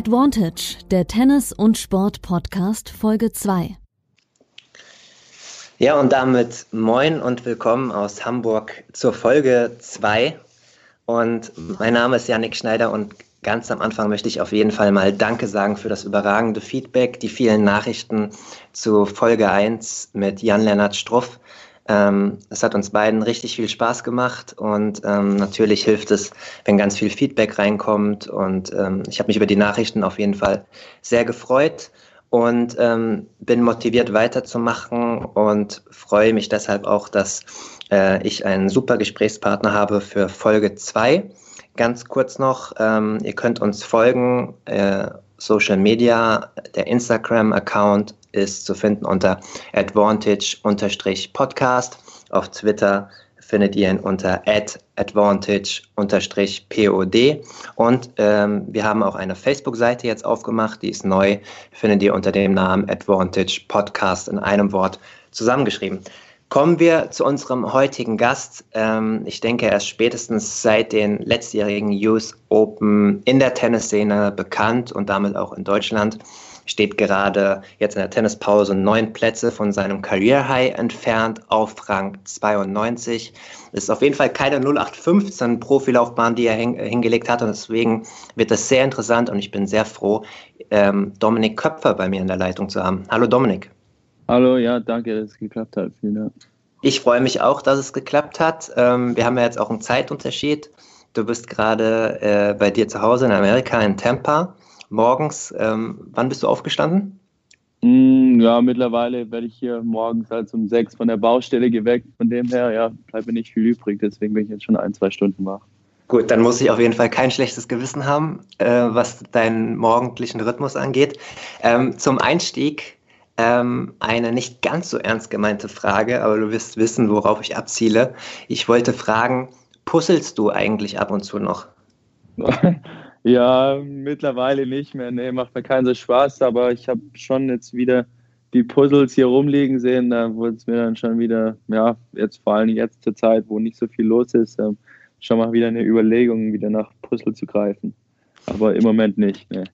Advantage, der Tennis- und Sport-Podcast Folge 2. Ja, und damit moin und willkommen aus Hamburg zur Folge 2. Und mein Name ist Yannick Schneider und ganz am Anfang möchte ich auf jeden Fall mal Danke sagen für das überragende Feedback, die vielen Nachrichten zu Folge 1 mit Jan-Lennart Struff. Ähm, es hat uns beiden richtig viel Spaß gemacht und ähm, natürlich hilft es, wenn ganz viel Feedback reinkommt. Und ähm, ich habe mich über die Nachrichten auf jeden Fall sehr gefreut und ähm, bin motiviert weiterzumachen und freue mich deshalb auch, dass äh, ich einen super Gesprächspartner habe für Folge 2. Ganz kurz noch, ähm, ihr könnt uns folgen, äh, Social Media, der Instagram-Account ist zu finden unter advantage-podcast. Auf Twitter findet ihr ihn unter advantage-pod. Und ähm, wir haben auch eine Facebook-Seite jetzt aufgemacht, die ist neu, findet ihr unter dem Namen Advantage Podcast in einem Wort zusammengeschrieben. Kommen wir zu unserem heutigen Gast. Ähm, ich denke, er ist spätestens seit den letztjährigen US Open in der Tennisszene bekannt und damit auch in Deutschland steht gerade jetzt in der Tennispause neun Plätze von seinem Career High entfernt auf Rang 92. Das ist auf jeden Fall keine 0815 Profilaufbahn, die er hingelegt hat und deswegen wird das sehr interessant und ich bin sehr froh, ähm, Dominik Köpfer bei mir in der Leitung zu haben. Hallo Dominik. Hallo, ja, danke, dass es geklappt hat. Vielen Dank. Ich freue mich auch, dass es geklappt hat. Ähm, wir haben ja jetzt auch einen Zeitunterschied. Du bist gerade äh, bei dir zu Hause in Amerika in Tampa morgens. Ähm, wann bist du aufgestanden? Mm, ja, mittlerweile werde ich hier morgens halt um sechs von der Baustelle geweckt. Von dem her, ja, bleibt mir nicht viel übrig. Deswegen bin ich jetzt schon ein, zwei Stunden wach. Gut, dann muss ich auf jeden Fall kein schlechtes Gewissen haben, äh, was deinen morgendlichen Rhythmus angeht. Ähm, zum Einstieg ähm, eine nicht ganz so ernst gemeinte Frage, aber du wirst wissen, worauf ich abziele. Ich wollte fragen, puzzelst du eigentlich ab und zu noch? Ja, mittlerweile nicht mehr. Nee, macht mir keinen so Spaß, aber ich habe schon jetzt wieder die Puzzles hier rumliegen sehen. Da wurde es mir dann schon wieder, ja, jetzt vor allem jetzt zur Zeit, wo nicht so viel los ist, ähm, schon mal wieder eine Überlegung, wieder nach Puzzle zu greifen. Aber im Moment nicht. Nee.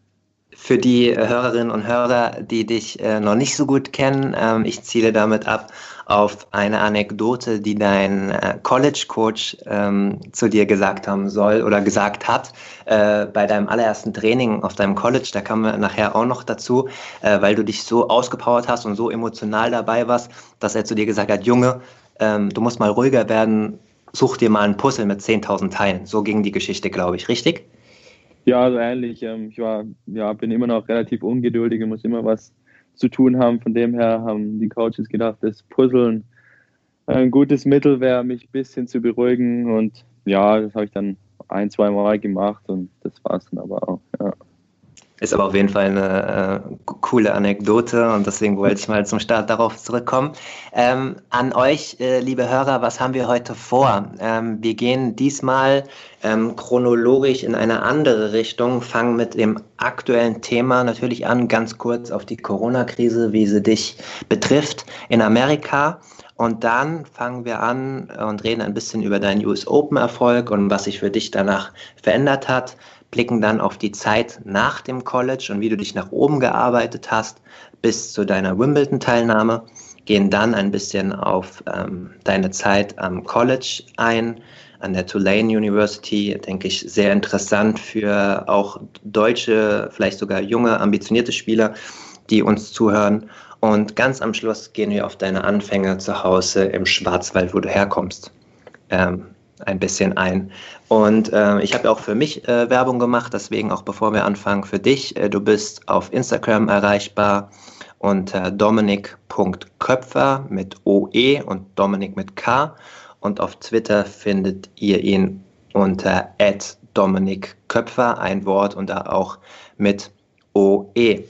Für die Hörerinnen und Hörer, die dich äh, noch nicht so gut kennen, ähm, ich ziele damit ab auf eine Anekdote, die dein äh, College-Coach ähm, zu dir gesagt haben soll oder gesagt hat äh, bei deinem allerersten Training auf deinem College. Da kommen wir nachher auch noch dazu, äh, weil du dich so ausgepowert hast und so emotional dabei warst, dass er zu dir gesagt hat, Junge, ähm, du musst mal ruhiger werden, such dir mal ein Puzzle mit 10.000 Teilen. So ging die Geschichte, glaube ich, richtig? Ja, also ähnlich. Ähm, ich war, ja, bin immer noch relativ ungeduldig und muss immer was zu tun haben. Von dem her haben die Coaches gedacht, das Puzzeln ein gutes Mittel wäre, mich ein bisschen zu beruhigen. Und ja, das habe ich dann ein, zwei Mal gemacht und das war es dann aber auch. Ja. Ist aber auf jeden Fall eine äh, coole Anekdote und deswegen wollte ich mal zum Start darauf zurückkommen. Ähm, an euch, äh, liebe Hörer, was haben wir heute vor? Ähm, wir gehen diesmal ähm, chronologisch in eine andere Richtung, fangen mit dem aktuellen Thema natürlich an, ganz kurz auf die Corona-Krise, wie sie dich betrifft in Amerika. Und dann fangen wir an und reden ein bisschen über deinen US Open-Erfolg und was sich für dich danach verändert hat blicken dann auf die Zeit nach dem College und wie du dich nach oben gearbeitet hast bis zu deiner Wimbledon-Teilnahme, gehen dann ein bisschen auf ähm, deine Zeit am College ein, an der Tulane University, denke ich, sehr interessant für auch deutsche, vielleicht sogar junge, ambitionierte Spieler, die uns zuhören. Und ganz am Schluss gehen wir auf deine Anfänge zu Hause im Schwarzwald, wo du herkommst. Ähm, ein bisschen ein. Und äh, ich habe auch für mich äh, Werbung gemacht, deswegen auch bevor wir anfangen für dich. Äh, du bist auf Instagram erreichbar unter dominik.köpfer mit OE und Dominik mit K. Und auf Twitter findet ihr ihn unter Dominik Köpfer, ein Wort und da auch mit OE.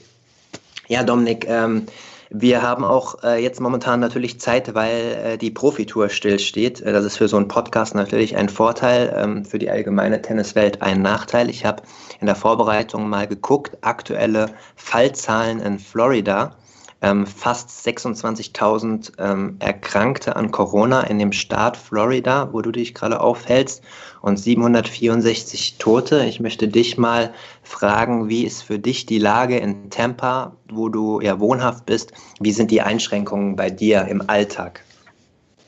Ja, Dominik, ähm, wir haben auch äh, jetzt momentan natürlich Zeit, weil äh, die Profitour stillsteht. Äh, das ist für so einen Podcast natürlich ein Vorteil, ähm, für die allgemeine Tenniswelt ein Nachteil. Ich habe in der Vorbereitung mal geguckt, aktuelle Fallzahlen in Florida. Ähm, fast 26.000 ähm, Erkrankte an Corona in dem Staat Florida, wo du dich gerade aufhältst, und 764 Tote. Ich möchte dich mal fragen, wie ist für dich die Lage in Tampa, wo du ja wohnhaft bist? Wie sind die Einschränkungen bei dir im Alltag?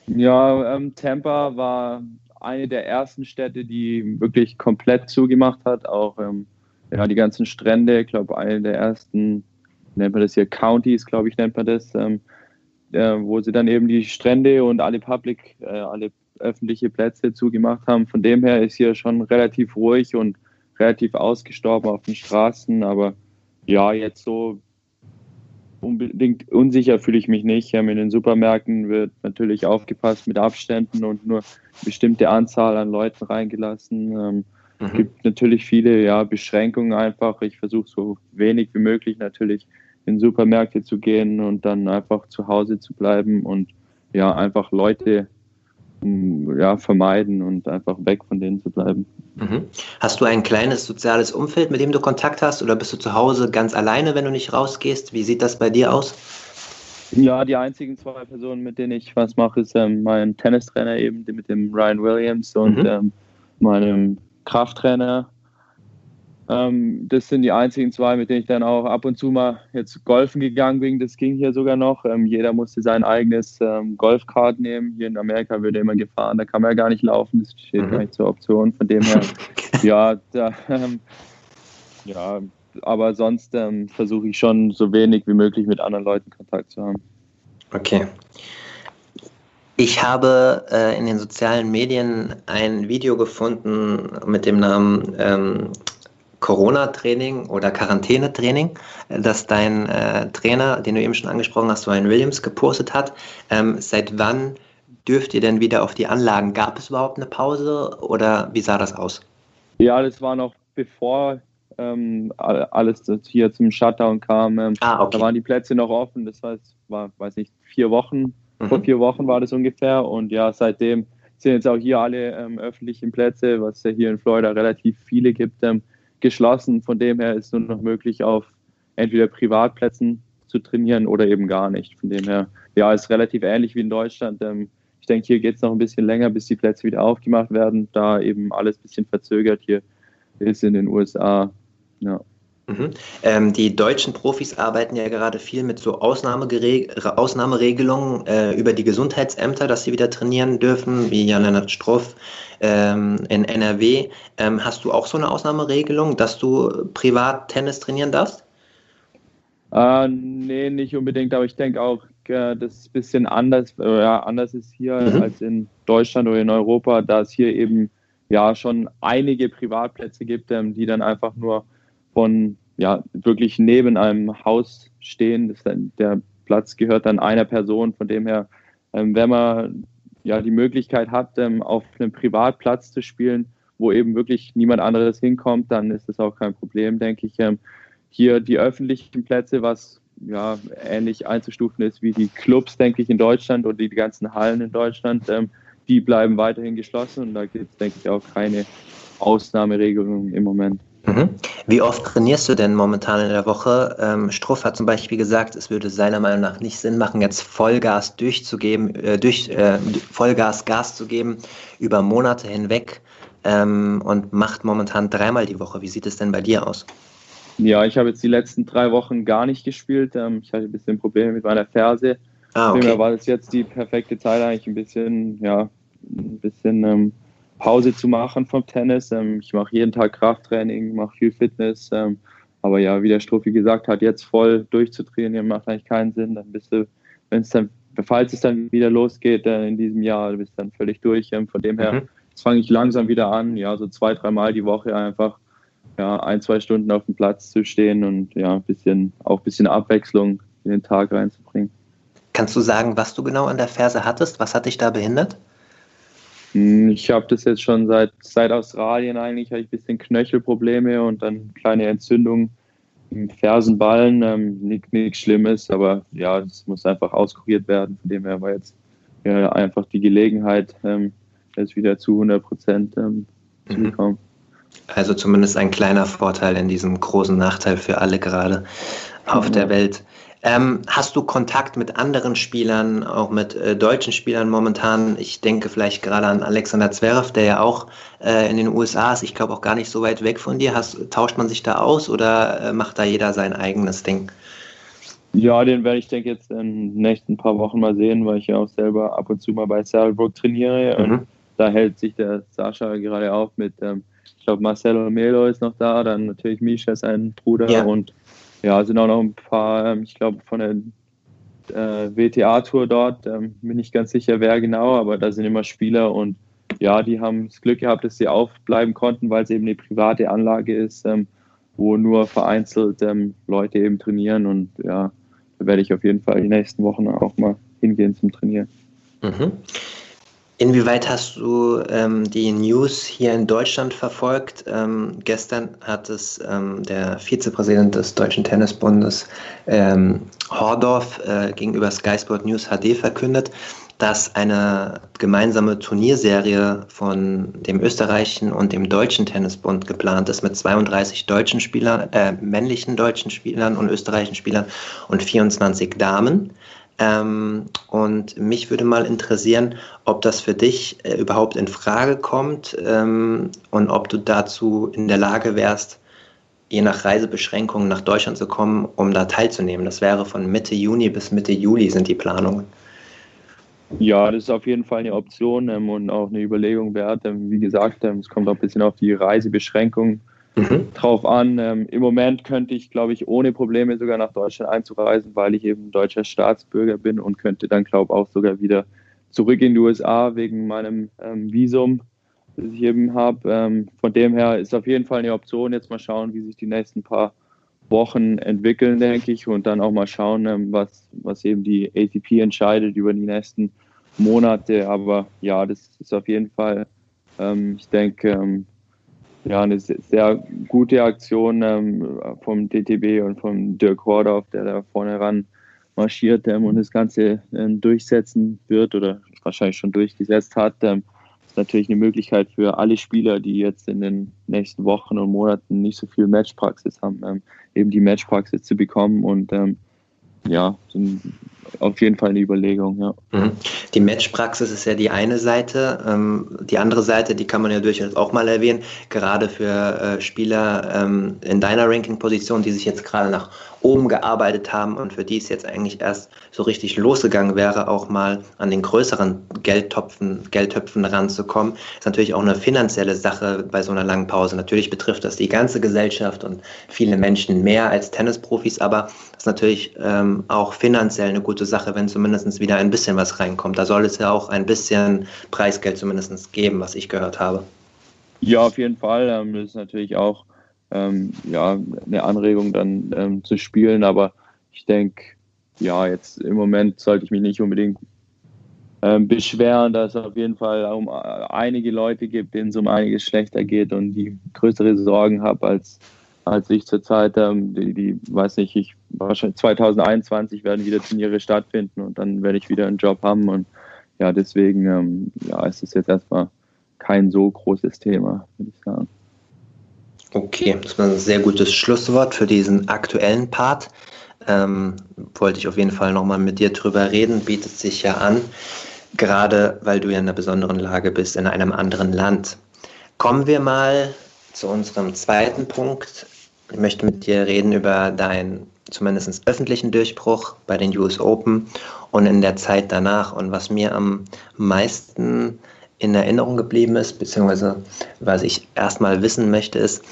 Ja, ähm, Tampa war eine der ersten Städte, die wirklich komplett zugemacht hat. Auch ähm, ja, die ganzen Strände, ich glaube, eine der ersten, nennt man das hier, Counties, glaube ich, nennt man das, ähm, äh, wo sie dann eben die Strände und alle Public, äh, alle öffentliche Plätze zugemacht haben. Von dem her ist hier schon relativ ruhig und relativ ausgestorben auf den Straßen. Aber ja, jetzt so unbedingt unsicher fühle ich mich nicht. In den Supermärkten wird natürlich aufgepasst mit Abständen und nur eine bestimmte Anzahl an Leuten reingelassen. Ähm, es mhm. gibt natürlich viele ja, Beschränkungen einfach. Ich versuche so wenig wie möglich natürlich in Supermärkte zu gehen und dann einfach zu Hause zu bleiben und ja, einfach Leute ja, vermeiden und einfach weg von denen zu bleiben. Mhm. Hast du ein kleines soziales Umfeld, mit dem du Kontakt hast oder bist du zu Hause ganz alleine, wenn du nicht rausgehst? Wie sieht das bei dir aus? Ja, die einzigen zwei Personen, mit denen ich was mache, ist ähm, mein Tennistrainer eben, mit dem Ryan Williams und mhm. ähm, meinem Krafttrainer ähm, das sind die einzigen zwei, mit denen ich dann auch ab und zu mal jetzt golfen gegangen bin. Das ging hier sogar noch. Ähm, jeder musste sein eigenes ähm, Golfkart nehmen. Hier in Amerika wird immer gefahren, da kann man ja gar nicht laufen. Das steht mhm. gar nicht zur Option. Von dem her, ja, da, ähm, ja, aber sonst ähm, versuche ich schon so wenig wie möglich mit anderen Leuten Kontakt zu haben. Okay. Ich habe äh, in den sozialen Medien ein Video gefunden mit dem Namen ähm, Corona-Training oder Quarantänetraining, das dein äh, Trainer, den du eben schon angesprochen hast, Ryan Williams, gepostet hat. Ähm, seit wann dürft ihr denn wieder auf die Anlagen? Gab es überhaupt eine Pause oder wie sah das aus? Ja, das war noch bevor ähm, alles hier zum Shutdown kam. Ähm, ah, okay. Da waren die Plätze noch offen. Das heißt, war, weiß nicht, vier Wochen. Mhm. Vor vier Wochen war das ungefähr. Und ja, seitdem sind jetzt auch hier alle ähm, öffentlichen Plätze, was ja hier in Florida relativ viele gibt, ähm, geschlossen. Von dem her ist nur noch möglich, auf entweder Privatplätzen zu trainieren oder eben gar nicht. Von dem her, ja, ist relativ ähnlich wie in Deutschland. Ähm, ich denke, hier geht es noch ein bisschen länger, bis die Plätze wieder aufgemacht werden, da eben alles ein bisschen verzögert hier ist in den USA. Ja. Mhm. Ähm, die deutschen Profis arbeiten ja gerade viel mit so Ausnahmeregelungen äh, über die Gesundheitsämter, dass sie wieder trainieren dürfen, wie Jan-Lennart Stroff ähm, in NRW. Ähm, hast du auch so eine Ausnahmeregelung, dass du privat Tennis trainieren darfst? Äh, nee, nicht unbedingt, aber ich denke auch, äh, das ist ein bisschen anders, äh, anders ist hier mhm. als in Deutschland oder in Europa, da es hier eben ja schon einige Privatplätze gibt, ähm, die dann einfach nur von ja wirklich neben einem Haus stehen. Dann, der Platz gehört dann einer Person. Von dem her, ähm, wenn man ja die Möglichkeit hat, ähm, auf einem Privatplatz zu spielen, wo eben wirklich niemand anderes hinkommt, dann ist das auch kein Problem, denke ich. Ähm, hier die öffentlichen Plätze, was ja ähnlich einzustufen ist wie die Clubs, denke ich, in Deutschland oder die ganzen Hallen in Deutschland, ähm, die bleiben weiterhin geschlossen und da gibt es, denke ich, auch keine Ausnahmeregelungen im Moment. Mhm. Wie oft trainierst du denn momentan in der Woche? Ähm, Struff hat zum Beispiel gesagt, es würde seiner Meinung nach nicht Sinn machen, jetzt Vollgas durchzugeben, äh, durch äh, Vollgas Gas zu geben über Monate hinweg ähm, und macht momentan dreimal die Woche. Wie sieht es denn bei dir aus? Ja, ich habe jetzt die letzten drei Wochen gar nicht gespielt. Ähm, ich hatte ein bisschen Probleme mit meiner Ferse. Ah, okay. Deswegen war das jetzt die perfekte Zeit, eigentlich ein bisschen, ja, ein bisschen ähm, Pause zu machen vom Tennis. Ähm, ich mache jeden Tag Krafttraining, mache viel Fitness. Ähm, aber ja, wie der Struffi gesagt hat, jetzt voll durchzutrainieren macht eigentlich keinen Sinn. Dann bist du, wenn es dann, falls es dann wieder losgeht äh, in diesem Jahr, du bist dann völlig durch. Ähm, von dem her, mhm. jetzt fange ich langsam wieder an, ja, so zwei, dreimal die Woche einfach ja, ein, zwei Stunden auf dem Platz zu stehen und ja, ein bisschen, auch ein bisschen Abwechslung in den Tag reinzubringen. Kannst du sagen, was du genau an der Ferse hattest? Was hat dich da behindert? Hm, ich habe das jetzt schon seit, seit Australien eigentlich, habe ich ein bisschen Knöchelprobleme und dann kleine Entzündung im Fersenballen. Ähm, Nichts Schlimmes, aber ja, es muss einfach auskuriert werden. Von dem her war jetzt ja, einfach die Gelegenheit, ähm, jetzt wieder zu 100 Prozent ähm, zu mhm. bekommen. Also zumindest ein kleiner Vorteil in diesem großen Nachteil für alle gerade auf mhm. der Welt. Ähm, hast du Kontakt mit anderen Spielern, auch mit äh, deutschen Spielern momentan? Ich denke vielleicht gerade an Alexander Zverev, der ja auch äh, in den USA ist. Ich glaube auch gar nicht so weit weg von dir. Hast, tauscht man sich da aus oder äh, macht da jeder sein eigenes Ding? Ja, den werde ich denke jetzt in den nächsten paar Wochen mal sehen, weil ich ja auch selber ab und zu mal bei Saddlebrook trainiere. Mhm. Und da hält sich der Sascha gerade auf mit, ähm, ich glaube, Marcelo Melo ist noch da, dann natürlich Misha, sein Bruder ja. und ja, sind auch noch ein paar, ähm, ich glaube, von der äh, WTA-Tour dort, ähm, bin ich ganz sicher, wer genau, aber da sind immer Spieler und ja, die haben das Glück gehabt, dass sie aufbleiben konnten, weil es eben eine private Anlage ist, ähm, wo nur vereinzelt ähm, Leute eben trainieren und ja, da werde ich auf jeden Fall die nächsten Wochen auch mal hingehen zum Trainieren. Mhm. Inwieweit hast du ähm, die News hier in Deutschland verfolgt? Ähm, gestern hat es ähm, der Vizepräsident des Deutschen Tennisbundes ähm, Hordorf äh, gegenüber Sky Sport News HD verkündet, dass eine gemeinsame Turnierserie von dem österreichischen und dem deutschen Tennisbund geplant ist mit 32 deutschen Spielern, äh, männlichen deutschen Spielern und österreichischen Spielern und 24 Damen. Ähm, und mich würde mal interessieren, ob das für dich äh, überhaupt in Frage kommt ähm, und ob du dazu in der Lage wärst, je nach Reisebeschränkungen nach Deutschland zu kommen, um da teilzunehmen. Das wäre von Mitte Juni bis Mitte Juli sind die Planungen. Ja, das ist auf jeden Fall eine Option ähm, und auch eine Überlegung wert. Ähm, wie gesagt, ähm, es kommt auch ein bisschen auf die Reisebeschränkungen mhm. drauf an. Ähm, Im Moment könnte ich, glaube ich, ohne Probleme sogar nach Deutschland einzureisen, weil ich eben deutscher Staatsbürger bin und könnte dann, glaube ich, auch sogar wieder zurück in die USA wegen meinem ähm, Visum, das ich eben habe. Ähm, von dem her ist auf jeden Fall eine Option. Jetzt mal schauen, wie sich die nächsten paar Wochen entwickeln, denke ich, und dann auch mal schauen, ähm, was, was eben die ATP entscheidet über die nächsten Monate. Aber ja, das ist auf jeden Fall, ähm, ich denke, ähm, ja, eine sehr gute Aktion ähm, vom DTB und vom Dirk Hordorf, der da vorne ran marschiert ähm, und das Ganze ähm, durchsetzen wird oder wahrscheinlich schon durchgesetzt hat. Ähm, ist natürlich eine Möglichkeit für alle Spieler, die jetzt in den nächsten Wochen und Monaten nicht so viel Matchpraxis haben, ähm, eben die Matchpraxis zu bekommen und ja, auf jeden Fall eine Überlegung, ja. Mhm. Die Matchpraxis ist ja die eine Seite. Ähm, die andere Seite, die kann man ja durchaus auch mal erwähnen, gerade für äh, Spieler ähm, in deiner Ranking-Position, die sich jetzt gerade nach oben gearbeitet haben und für die es jetzt eigentlich erst so richtig losgegangen wäre, auch mal an den größeren Geldtöpfen, Geldtöpfen ranzukommen, ist natürlich auch eine finanzielle Sache bei so einer langen Pause. Natürlich betrifft das die ganze Gesellschaft und viele Menschen mehr als Tennisprofis, aber ist natürlich ähm, auch finanziell eine gute Sache, wenn zumindest wieder ein bisschen was reinkommt. Da soll es ja auch ein bisschen Preisgeld zumindest geben, was ich gehört habe. Ja, auf jeden Fall. Ähm, das ist natürlich auch ähm, ja, eine Anregung dann ähm, zu spielen. Aber ich denke, ja, jetzt im Moment sollte ich mich nicht unbedingt ähm, beschweren, dass es auf jeden Fall um einige Leute gibt, denen es um einiges schlechter geht und die größere Sorgen habe als, als ich zurzeit. Ähm, die, die, weiß nicht, ich wahrscheinlich 2021 werden wieder Turniere stattfinden und dann werde ich wieder einen Job haben und ja, deswegen ähm, ja, ist es jetzt erstmal kein so großes Thema, würde ich sagen. Okay, das war ein sehr gutes Schlusswort für diesen aktuellen Part. Ähm, wollte ich auf jeden Fall nochmal mit dir drüber reden, bietet sich ja an, gerade weil du ja in einer besonderen Lage bist, in einem anderen Land. Kommen wir mal zu unserem zweiten Punkt. Ich möchte mit dir reden über deinen zumindest öffentlichen Durchbruch bei den US Open und in der Zeit danach. Und was mir am meisten in Erinnerung geblieben ist, beziehungsweise was ich erstmal wissen möchte, ist,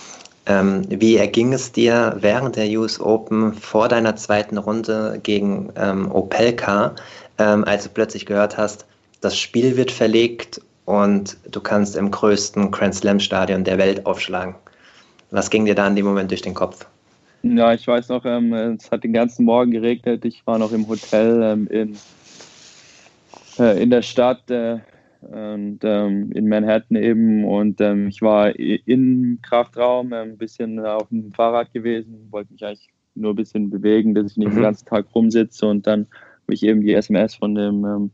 ähm, wie erging es dir während der US Open vor deiner zweiten Runde gegen ähm, Opelka, ähm, als du plötzlich gehört hast, das Spiel wird verlegt und du kannst im größten Grand Slam Stadion der Welt aufschlagen? Was ging dir da in dem Moment durch den Kopf? Ja, ich weiß noch, ähm, es hat den ganzen Morgen geregnet. Ich war noch im Hotel ähm, in, äh, in der Stadt. Äh, und ähm, in Manhattan eben und ähm, ich war im Kraftraum äh, ein bisschen auf dem Fahrrad gewesen, wollte mich eigentlich nur ein bisschen bewegen, dass ich nicht mhm. den ganzen Tag rumsitze und dann habe ich eben die SMS von dem ähm,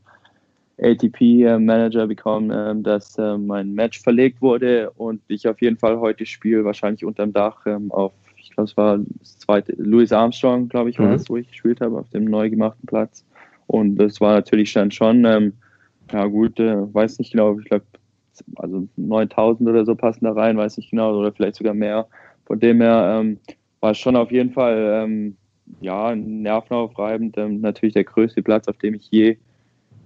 ATP-Manager bekommen, äh, dass äh, mein Match verlegt wurde und ich auf jeden Fall heute spiele, wahrscheinlich unterm Dach ähm, auf, ich glaube, es war das zweite, Louis Armstrong, glaube ich, war mhm. es, wo ich gespielt habe, auf dem neu gemachten Platz. Und das war natürlich dann schon, ähm, ja gut, äh, weiß nicht genau, ich glaube, also 9000 oder so passen da rein, weiß nicht genau, oder vielleicht sogar mehr. Von dem her ähm, war es schon auf jeden Fall ähm, ja, nervenaufreibend. Ähm, natürlich der größte Platz, auf dem ich je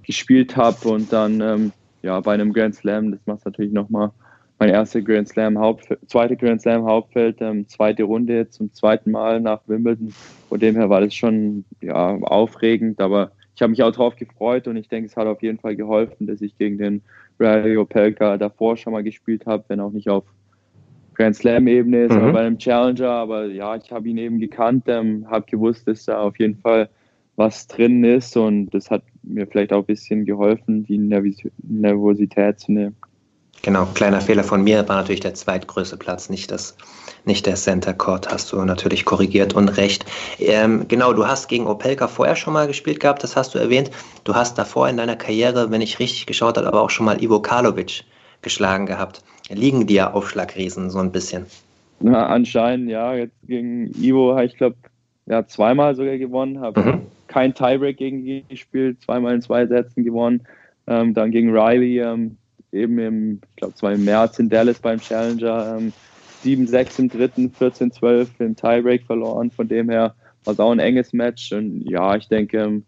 gespielt habe. Und dann ähm, ja, bei einem Grand Slam, das macht natürlich nochmal mein erster Grand Slam Hauptfeld, zweite Grand Slam Hauptfeld, ähm, zweite Runde zum zweiten Mal nach Wimbledon. Von dem her war das schon ja, aufregend, aber ich habe mich auch darauf gefreut und ich denke, es hat auf jeden Fall geholfen, dass ich gegen den Riley Opelka davor schon mal gespielt habe, wenn auch nicht auf Grand Slam-Ebene, mhm. sondern bei einem Challenger. Aber ja, ich habe ihn eben gekannt, ähm, habe gewusst, dass da auf jeden Fall was drin ist und das hat mir vielleicht auch ein bisschen geholfen, die Nervosität zu nehmen. Genau, kleiner Fehler von mir war natürlich der zweitgrößte Platz, nicht, das, nicht der Center Court, hast du natürlich korrigiert und recht. Ähm, genau, du hast gegen Opelka vorher schon mal gespielt gehabt, das hast du erwähnt. Du hast davor in deiner Karriere, wenn ich richtig geschaut habe, aber auch schon mal Ivo Karlovic geschlagen gehabt. Liegen dir Aufschlagriesen so ein bisschen? Na, anscheinend, ja. Jetzt gegen Ivo habe ich, glaube ja, zweimal sogar gewonnen, habe mhm. Kein Tiebreak gegen ihn gespielt, zweimal in zwei Sätzen gewonnen. Ähm, dann gegen Riley ähm, eben im, ich glaube, zwar im März in Dallas beim Challenger, ähm, 7-6 im dritten, 14-12 im Tiebreak verloren. Von dem her war es auch ein enges Match. Und ja, ich denke, ähm,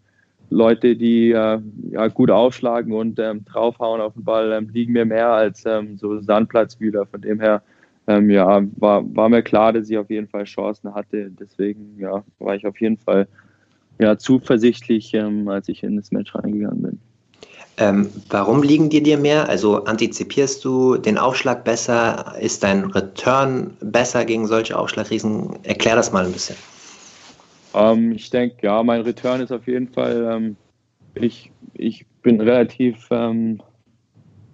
Leute, die äh, ja, gut aufschlagen und ähm, draufhauen auf den Ball, ähm, liegen mir mehr als so Sandplatzwühler. Von dem her ähm, ja, war, war mir klar, dass ich auf jeden Fall Chancen hatte. Deswegen ja, war ich auf jeden Fall ja, zuversichtlich, ähm, als ich in das Match reingegangen bin. Ähm, warum liegen die dir mehr? Also antizipierst du den Aufschlag besser? Ist dein Return besser gegen solche Aufschlagriesen? Erklär das mal ein bisschen. Ähm, ich denke, ja, mein Return ist auf jeden Fall, ähm, ich, ich bin relativ, ähm,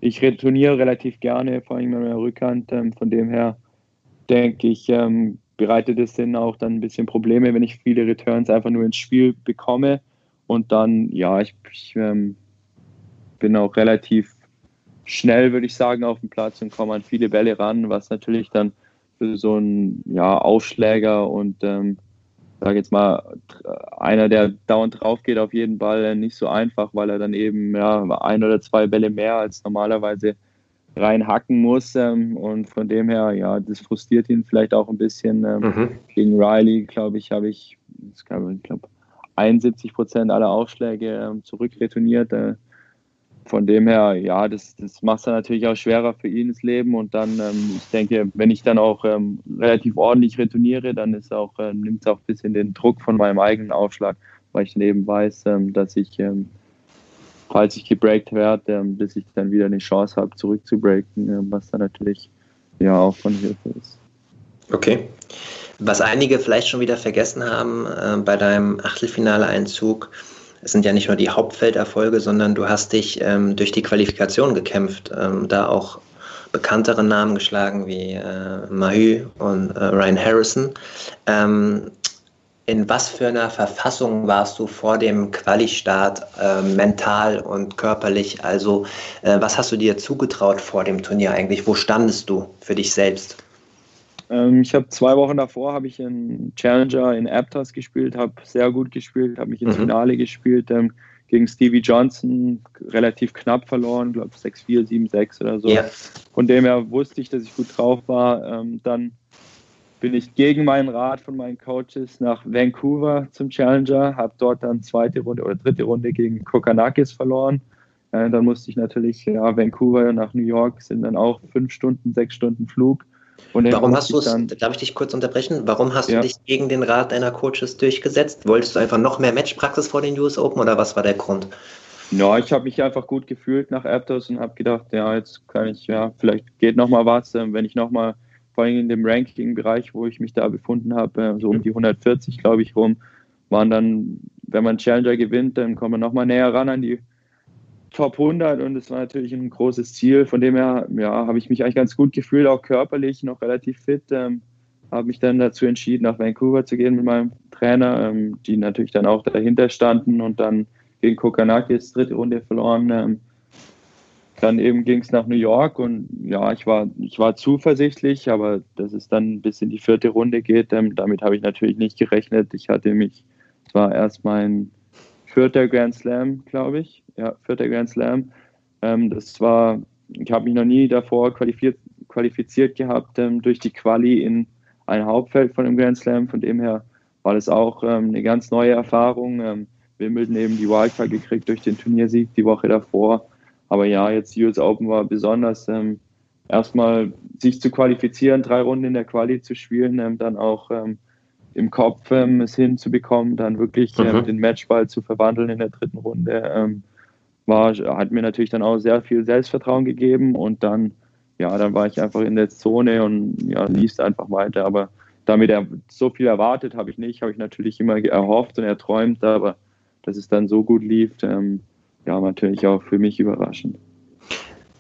ich retourniere relativ gerne, vor allem mit meiner Rückhand. Ähm, von dem her denke ich, ähm, bereitet es dann auch dann ein bisschen Probleme, wenn ich viele Returns einfach nur ins Spiel bekomme. Und dann, ja, ich, ich ähm, bin auch relativ schnell, würde ich sagen, auf dem Platz und komme an viele Bälle ran, was natürlich dann für so einen ja, Aufschläger und ähm, sage jetzt mal, einer, der dauernd drauf geht auf jeden Ball, nicht so einfach, weil er dann eben ja, ein oder zwei Bälle mehr als normalerweise reinhacken muss. Ähm, und von dem her, ja, das frustriert ihn vielleicht auch ein bisschen. Ähm, mhm. Gegen Riley, glaube ich, habe ich, ich glaube, 71 Prozent aller Aufschläge ähm, zurückretourniert. Äh, von dem her, ja, das, das macht es dann natürlich auch schwerer für ihn das Leben. Und dann, ähm, ich denke, wenn ich dann auch ähm, relativ ordentlich retourniere, dann ist auch, äh, nimmt es auch ein bisschen den Druck von meinem eigenen Aufschlag, weil ich dann eben weiß, ähm, dass ich, ähm, falls ich gebreakt werde, ähm, bis ich dann wieder eine Chance habe, zurückzubreaken, äh, was dann natürlich ja auch von Hilfe ist. Okay. Was einige vielleicht schon wieder vergessen haben äh, bei deinem Achtelfinale-Einzug, es sind ja nicht nur die Hauptfelderfolge, sondern du hast dich ähm, durch die Qualifikation gekämpft, ähm, da auch bekanntere Namen geschlagen wie äh, Mahü und äh, Ryan Harrison. Ähm, in was für einer Verfassung warst du vor dem Quali-Start äh, mental und körperlich? Also äh, was hast du dir zugetraut vor dem Turnier eigentlich? Wo standest du für dich selbst? Ähm, ich habe zwei Wochen davor habe ich in Challenger in Aptos gespielt, habe sehr gut gespielt, habe mich ins mhm. Finale gespielt ähm, gegen Stevie Johnson, relativ knapp verloren, glaube 6-4, 7-6 oder so. Yeah. Von dem her wusste ich, dass ich gut drauf war. Ähm, dann bin ich gegen meinen Rat von meinen Coaches nach Vancouver zum Challenger, habe dort dann zweite Runde oder dritte Runde gegen Kokanakis verloren. Äh, dann musste ich natürlich, ja, Vancouver nach New York sind dann auch fünf Stunden, sechs Stunden Flug. Warum hast du es, darf ich dich kurz unterbrechen? Warum hast ja. du dich gegen den Rat deiner Coaches durchgesetzt? Wolltest du einfach noch mehr Matchpraxis vor den US Open oder was war der Grund? Ja, ich habe mich einfach gut gefühlt nach Aptos und habe gedacht, ja, jetzt kann ich, ja, vielleicht geht noch mal was, ähm, wenn ich noch mal, vor allem in dem Ranking-Bereich, wo ich mich da befunden habe, äh, so um die 140, glaube ich, rum, waren dann, wenn man Challenger gewinnt, dann kommt man noch mal näher ran an die Top 100 und es war natürlich ein großes Ziel. Von dem her, ja, habe ich mich eigentlich ganz gut gefühlt, auch körperlich noch relativ fit. Ähm, habe mich dann dazu entschieden, nach Vancouver zu gehen mit meinem Trainer, ähm, die natürlich dann auch dahinter standen und dann gegen Kokanakis dritte Runde verloren. Ähm, dann eben ging es nach New York und ja, ich war, ich war zuversichtlich, aber dass es dann bis in die vierte Runde geht, ähm, damit habe ich natürlich nicht gerechnet. Ich hatte mich, es war erst mein vierter Grand Slam, glaube ich. Ja, vierter Grand Slam. Ähm, das war, ich habe mich noch nie davor qualifiziert, qualifiziert gehabt ähm, durch die Quali in ein Hauptfeld von dem Grand Slam. Von dem her war das auch ähm, eine ganz neue Erfahrung. Ähm, Wimbledon eben die Wildcard gekriegt durch den Turniersieg die Woche davor. Aber ja, jetzt US Open war besonders ähm, erstmal sich zu qualifizieren, drei Runden in der Quali zu spielen, ähm, dann auch ähm, im Kopf ähm, es hinzubekommen, dann wirklich ähm, mhm. den Matchball zu verwandeln in der dritten Runde, ähm, war, hat mir natürlich dann auch sehr viel Selbstvertrauen gegeben und dann, ja, dann war ich einfach in der Zone und ja, lief einfach weiter. Aber damit er so viel erwartet habe ich nicht, habe ich natürlich immer erhofft und erträumt, aber dass es dann so gut lief, ähm, ja, natürlich auch für mich überraschend.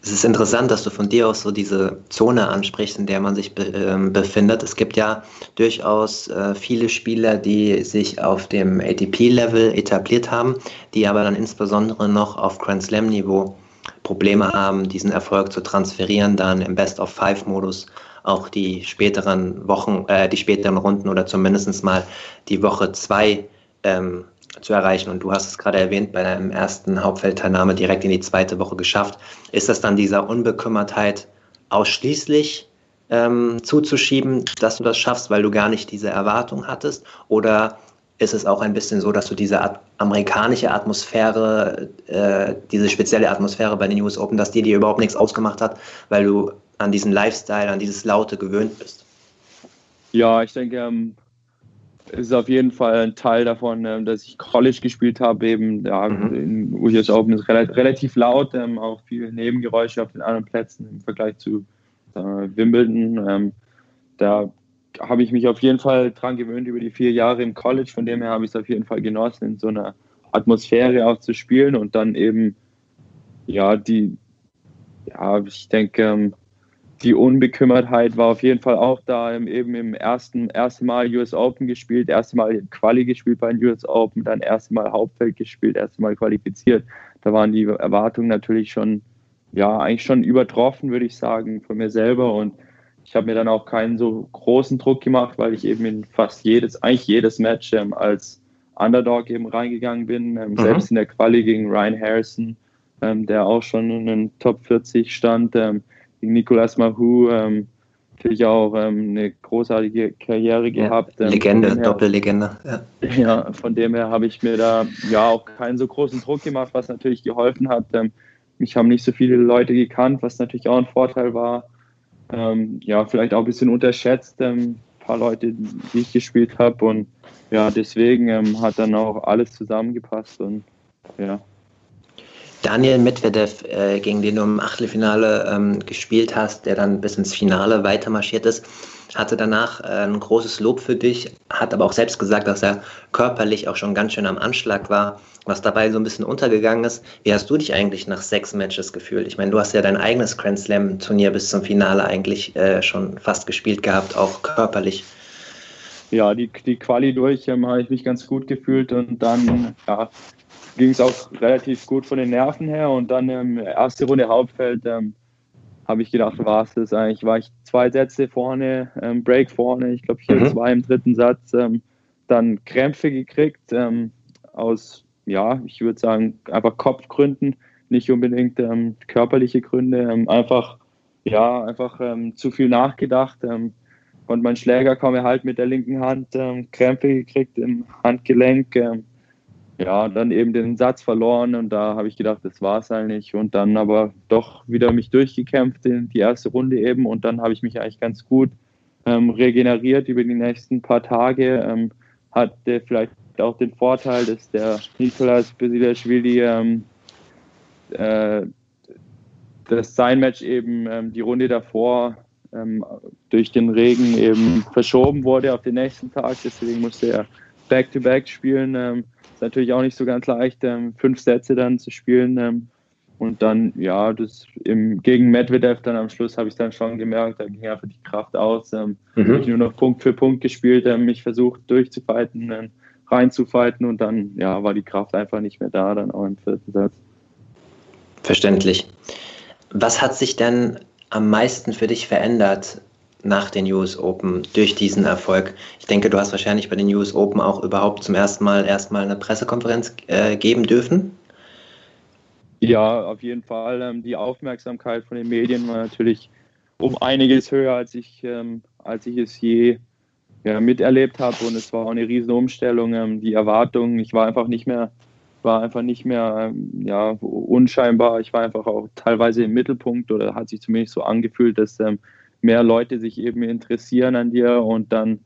Es ist interessant, dass du von dir aus so diese Zone ansprichst, in der man sich be äh, befindet. Es gibt ja durchaus äh, viele Spieler, die sich auf dem ATP-Level etabliert haben, die aber dann insbesondere noch auf Grand Slam-Niveau Probleme haben, diesen Erfolg zu transferieren, dann im Best-of-Five-Modus auch die späteren Wochen, äh, die späteren Runden oder zumindest mal die Woche zwei ähm, zu erreichen. Und du hast es gerade erwähnt, bei deinem ersten Hauptfeldteilnahme direkt in die zweite Woche geschafft. Ist das dann dieser Unbekümmertheit ausschließlich ähm, zuzuschieben, dass du das schaffst, weil du gar nicht diese Erwartung hattest? Oder ist es auch ein bisschen so, dass du diese At amerikanische Atmosphäre, äh, diese spezielle Atmosphäre bei den US Open, dass die dir überhaupt nichts ausgemacht hat, weil du an diesen Lifestyle, an dieses Laute gewöhnt bist? Ja, ich denke, ähm, ist auf jeden Fall ein Teil davon, ähm, dass ich College gespielt habe. Eben, ja, mhm. in US Open ist relativ, relativ laut, ähm, auch viele Nebengeräusche auf den anderen Plätzen im Vergleich zu äh, Wimbledon. Ähm, da habe ich mich auf jeden Fall dran gewöhnt über die vier Jahre im College. Von dem her habe ich es auf jeden Fall genossen, in so einer Atmosphäre auch zu spielen und dann eben, ja, die, ja, ich denke, ähm, die Unbekümmertheit war auf jeden Fall auch da. Eben im ersten, ersten Mal US Open gespielt, erste Mal Quali gespielt bei den US Open, dann erste Mal Hauptfeld gespielt, erste Mal qualifiziert. Da waren die Erwartungen natürlich schon, ja, eigentlich schon übertroffen, würde ich sagen, von mir selber. Und ich habe mir dann auch keinen so großen Druck gemacht, weil ich eben in fast jedes, eigentlich jedes Match ähm, als Underdog eben reingegangen bin. Ähm, mhm. Selbst in der Quali gegen Ryan Harrison, ähm, der auch schon in den Top 40 stand ähm, gegen Nicolas Mahou ähm, natürlich auch ähm, eine großartige Karriere gehabt. Ja, Legende, her, Doppellegende. Ja. ja, von dem her habe ich mir da ja auch keinen so großen Druck gemacht, was natürlich geholfen hat. Ähm, mich haben nicht so viele Leute gekannt, was natürlich auch ein Vorteil war. Ähm, ja, vielleicht auch ein bisschen unterschätzt, ein ähm, paar Leute, die ich gespielt habe. Und ja, deswegen ähm, hat dann auch alles zusammengepasst und ja. Daniel Medvedev, äh, gegen den du im Achtelfinale ähm, gespielt hast, der dann bis ins Finale weitermarschiert ist, hatte danach äh, ein großes Lob für dich, hat aber auch selbst gesagt, dass er körperlich auch schon ganz schön am Anschlag war, was dabei so ein bisschen untergegangen ist. Wie hast du dich eigentlich nach sechs Matches gefühlt? Ich meine, du hast ja dein eigenes Grand Slam-Turnier bis zum Finale eigentlich äh, schon fast gespielt gehabt, auch körperlich. Ja, die, die Quali durch ähm, habe ich mich ganz gut gefühlt und dann, ja, ging es auch relativ gut von den Nerven her. Und dann ähm, erste Runde Hauptfeld ähm, habe ich gedacht, war es das eigentlich. War ich zwei Sätze vorne, ähm, Break vorne, ich glaube, hier mhm. zwei im dritten Satz. Ähm, dann Krämpfe gekriegt ähm, aus, ja, ich würde sagen, einfach Kopfgründen, nicht unbedingt ähm, körperliche Gründe. einfach, ja, einfach zu viel nachgedacht. und mein Schläger kam halt mit der linken Hand, Krämpfe gekriegt im Handgelenk ja, dann eben den Satz verloren und da habe ich gedacht, das war es eigentlich und dann aber doch wieder mich durchgekämpft in die erste Runde eben. Und dann habe ich mich eigentlich ganz gut ähm, regeneriert über die nächsten paar Tage. Ähm, hatte vielleicht auch den Vorteil, dass der Nikolas Basilashvili ähm, äh, das sein Match eben ähm, die Runde davor ähm, durch den Regen eben verschoben wurde auf den nächsten Tag, deswegen musste er Back-to-Back -back spielen ähm, ist natürlich auch nicht so ganz leicht, ähm, fünf Sätze dann zu spielen. Ähm, und dann, ja, das im, gegen Medvedev dann am Schluss habe ich dann schon gemerkt, da ging einfach die Kraft aus. Ähm, mhm. Habe ich nur noch Punkt für Punkt gespielt, ähm, mich versucht durchzufighten, ähm, reinzufighten und dann, ja, war die Kraft einfach nicht mehr da, dann auch im vierten Satz. Verständlich. Was hat sich denn am meisten für dich verändert nach den US Open durch diesen Erfolg? Ich denke, du hast wahrscheinlich bei den US Open auch überhaupt zum ersten Mal erstmal eine Pressekonferenz äh, geben dürfen. Ja, auf jeden Fall. Ähm, die Aufmerksamkeit von den Medien war natürlich um einiges höher, als ich, ähm, als ich es je ja, miterlebt habe. Und es war auch eine riesen Umstellung. Ähm, die Erwartungen, ich war einfach nicht mehr, war einfach nicht mehr ähm, ja, unscheinbar. Ich war einfach auch teilweise im Mittelpunkt oder hat sich zumindest so angefühlt, dass ähm, mehr Leute sich eben interessieren an dir und dann,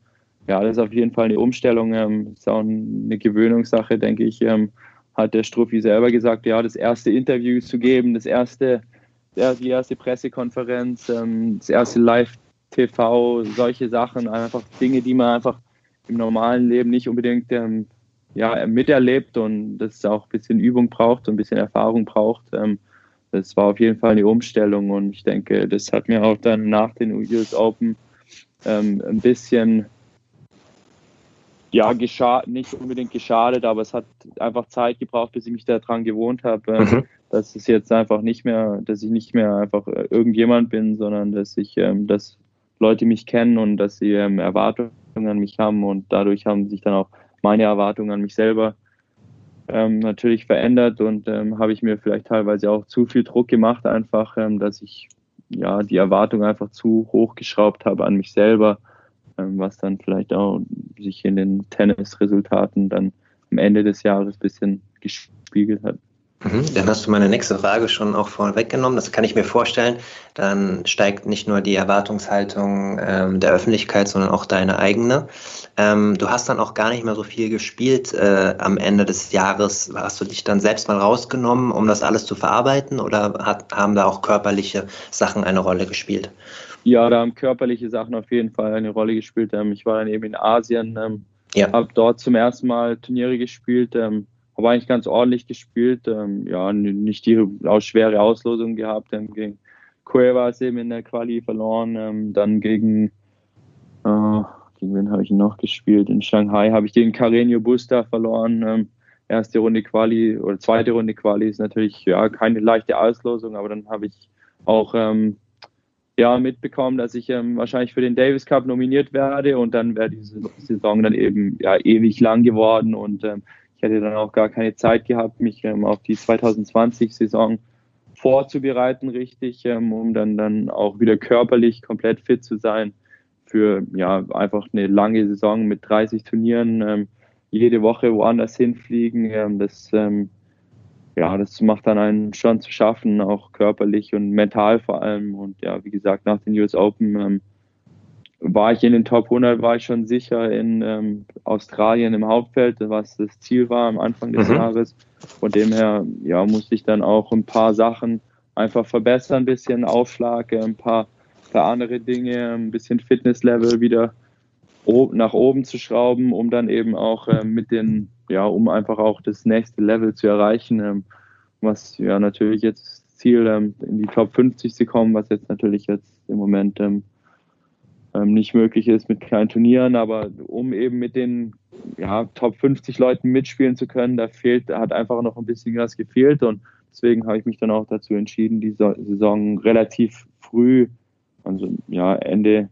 ja, das ist auf jeden Fall eine Umstellung. Ähm, ist auch eine Gewöhnungssache, denke ich. Ähm, hat der Struffi selber gesagt, ja, das erste Interview zu geben, das erste, die erste Pressekonferenz, ähm, das erste Live-TV, solche Sachen, einfach Dinge, die man einfach im normalen Leben nicht unbedingt ähm, ja, miterlebt und das auch ein bisschen Übung braucht und ein bisschen Erfahrung braucht. Ähm, das war auf jeden Fall eine Umstellung und ich denke, das hat mir auch dann nach den US Open ähm, ein bisschen ja, geschadet, nicht unbedingt geschadet, aber es hat einfach Zeit gebraucht, bis ich mich daran gewohnt habe, ähm, mhm. dass es jetzt einfach nicht mehr, dass ich nicht mehr einfach äh, irgendjemand bin, sondern dass ich, ähm, dass Leute mich kennen und dass sie ähm, Erwartungen an mich haben und dadurch haben sich dann auch meine Erwartungen an mich selber ähm, natürlich verändert und ähm, habe ich mir vielleicht teilweise auch zu viel Druck gemacht, einfach, ähm, dass ich ja die Erwartung einfach zu hoch geschraubt habe an mich selber ähm, was dann vielleicht auch sich in den Tennisresultaten dann am Ende des Jahres ein bisschen gespiegelt hat. Mhm, dann hast du meine nächste Frage schon auch vorweggenommen. Das kann ich mir vorstellen. Dann steigt nicht nur die Erwartungshaltung ähm, der Öffentlichkeit, sondern auch deine eigene. Ähm, du hast dann auch gar nicht mehr so viel gespielt äh, am Ende des Jahres. Hast du dich dann selbst mal rausgenommen, um das alles zu verarbeiten oder hat, haben da auch körperliche Sachen eine Rolle gespielt? Ja, da haben körperliche Sachen auf jeden Fall eine Rolle gespielt. Ähm, ich war dann eben in Asien, ähm, ja. habe dort zum ersten Mal Turniere gespielt, ähm, habe eigentlich ganz ordentlich gespielt. Ähm, ja, nicht die auch schwere Auslosung gehabt. Ähm, gegen Cuevas eben in der Quali verloren. Ähm, dann gegen, äh, gegen wen habe ich noch gespielt? In Shanghai habe ich gegen Carreño Busta verloren. Ähm, erste Runde Quali oder zweite Runde Quali ist natürlich ja keine leichte Auslosung, aber dann habe ich auch ähm, ja, mitbekommen, dass ich ähm, wahrscheinlich für den Davis Cup nominiert werde und dann wäre diese Saison dann eben ja, ewig lang geworden und ähm, ich hätte dann auch gar keine Zeit gehabt, mich ähm, auf die 2020-Saison vorzubereiten, richtig, ähm, um dann, dann auch wieder körperlich komplett fit zu sein für ja einfach eine lange Saison mit 30 Turnieren, ähm, jede Woche woanders hinfliegen. Ähm, das ja, das macht dann einen schon zu schaffen, auch körperlich und mental vor allem. Und ja, wie gesagt, nach den US Open ähm, war ich in den Top 100, war ich schon sicher in ähm, Australien im Hauptfeld, was das Ziel war am Anfang des mhm. Jahres. Von dem her, ja, musste ich dann auch ein paar Sachen einfach verbessern, ein bisschen Aufschlag, ein paar, paar andere Dinge, ein bisschen Fitnesslevel wieder nach oben zu schrauben, um dann eben auch äh, mit den ja, um einfach auch das nächste Level zu erreichen, ähm, was ja natürlich jetzt das Ziel ähm, in die Top 50 zu kommen, was jetzt natürlich jetzt im Moment ähm, ähm, nicht möglich ist mit kleinen Turnieren, aber um eben mit den ja, Top 50 Leuten mitspielen zu können, da fehlt, hat einfach noch ein bisschen was gefehlt und deswegen habe ich mich dann auch dazu entschieden, die Saison relativ früh, also ja Ende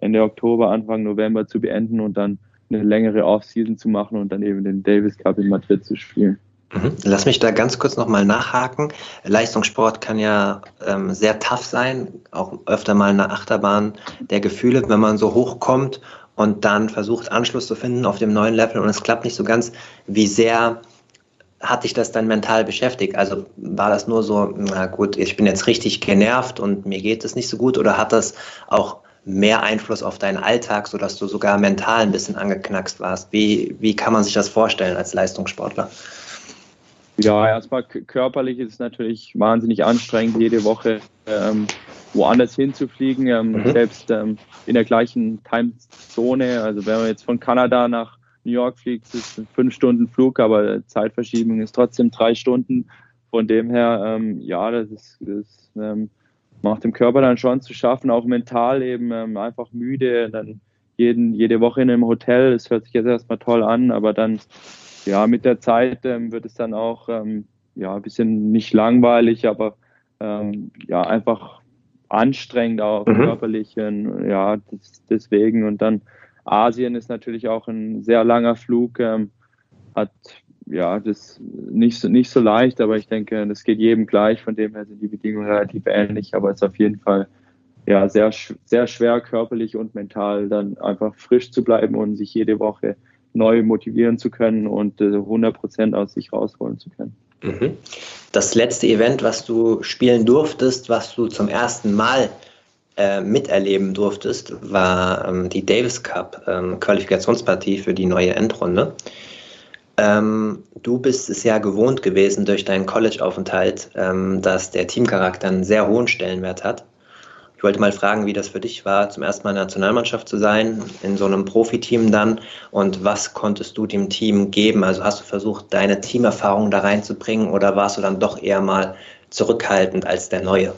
Ende Oktober, Anfang November zu beenden und dann eine längere Offseason zu machen und dann eben den Davis Cup in Madrid zu spielen. Mhm. Lass mich da ganz kurz nochmal nachhaken. Leistungssport kann ja ähm, sehr tough sein, auch öfter mal eine Achterbahn der Gefühle, wenn man so hochkommt und dann versucht, Anschluss zu finden auf dem neuen Level und es klappt nicht so ganz. Wie sehr hat dich das dann mental beschäftigt? Also war das nur so, na gut, ich bin jetzt richtig genervt und mir geht es nicht so gut oder hat das auch mehr Einfluss auf deinen Alltag, sodass du sogar mental ein bisschen angeknackst warst. Wie, wie kann man sich das vorstellen als Leistungssportler? Ja, erstmal körperlich ist es natürlich wahnsinnig anstrengend, jede Woche ähm, woanders hinzufliegen, ähm, mhm. selbst ähm, in der gleichen Timezone. Also wenn man jetzt von Kanada nach New York fliegt, ist es fünf Stunden Flug, aber Zeitverschiebung ist trotzdem drei Stunden. Von dem her, ähm, ja, das ist, das ähm, macht dem Körper dann schon zu schaffen, auch mental eben ähm, einfach müde, dann jeden, jede Woche in einem Hotel. Das hört sich jetzt erstmal toll an, aber dann ja mit der Zeit ähm, wird es dann auch ähm, ja ein bisschen nicht langweilig, aber ähm, ja einfach anstrengend auch mhm. körperlich. ja, das, deswegen. Und dann Asien ist natürlich auch ein sehr langer Flug, ähm, hat ja das nicht so, nicht so leicht, aber ich denke, das geht jedem gleich. Von dem her sind die Bedingungen relativ ähnlich, aber es ist auf jeden Fall ja sehr, sehr schwer körperlich und mental dann einfach frisch zu bleiben und sich jede Woche neu motivieren zu können und 100 äh, Prozent aus sich rausholen zu können. Mhm. Das letzte Event, was du spielen durftest, was du zum ersten Mal äh, miterleben durftest, war ähm, die Davis Cup ähm, Qualifikationspartie für die neue Endrunde. Ähm, du bist es ja gewohnt gewesen durch deinen College-Aufenthalt, ähm, dass der Teamcharakter einen sehr hohen Stellenwert hat. Ich wollte mal fragen, wie das für dich war, zum ersten Mal in der Nationalmannschaft zu sein, in so einem Profiteam dann. Und was konntest du dem Team geben? Also hast du versucht, deine Teamerfahrung da reinzubringen oder warst du dann doch eher mal zurückhaltend als der Neue?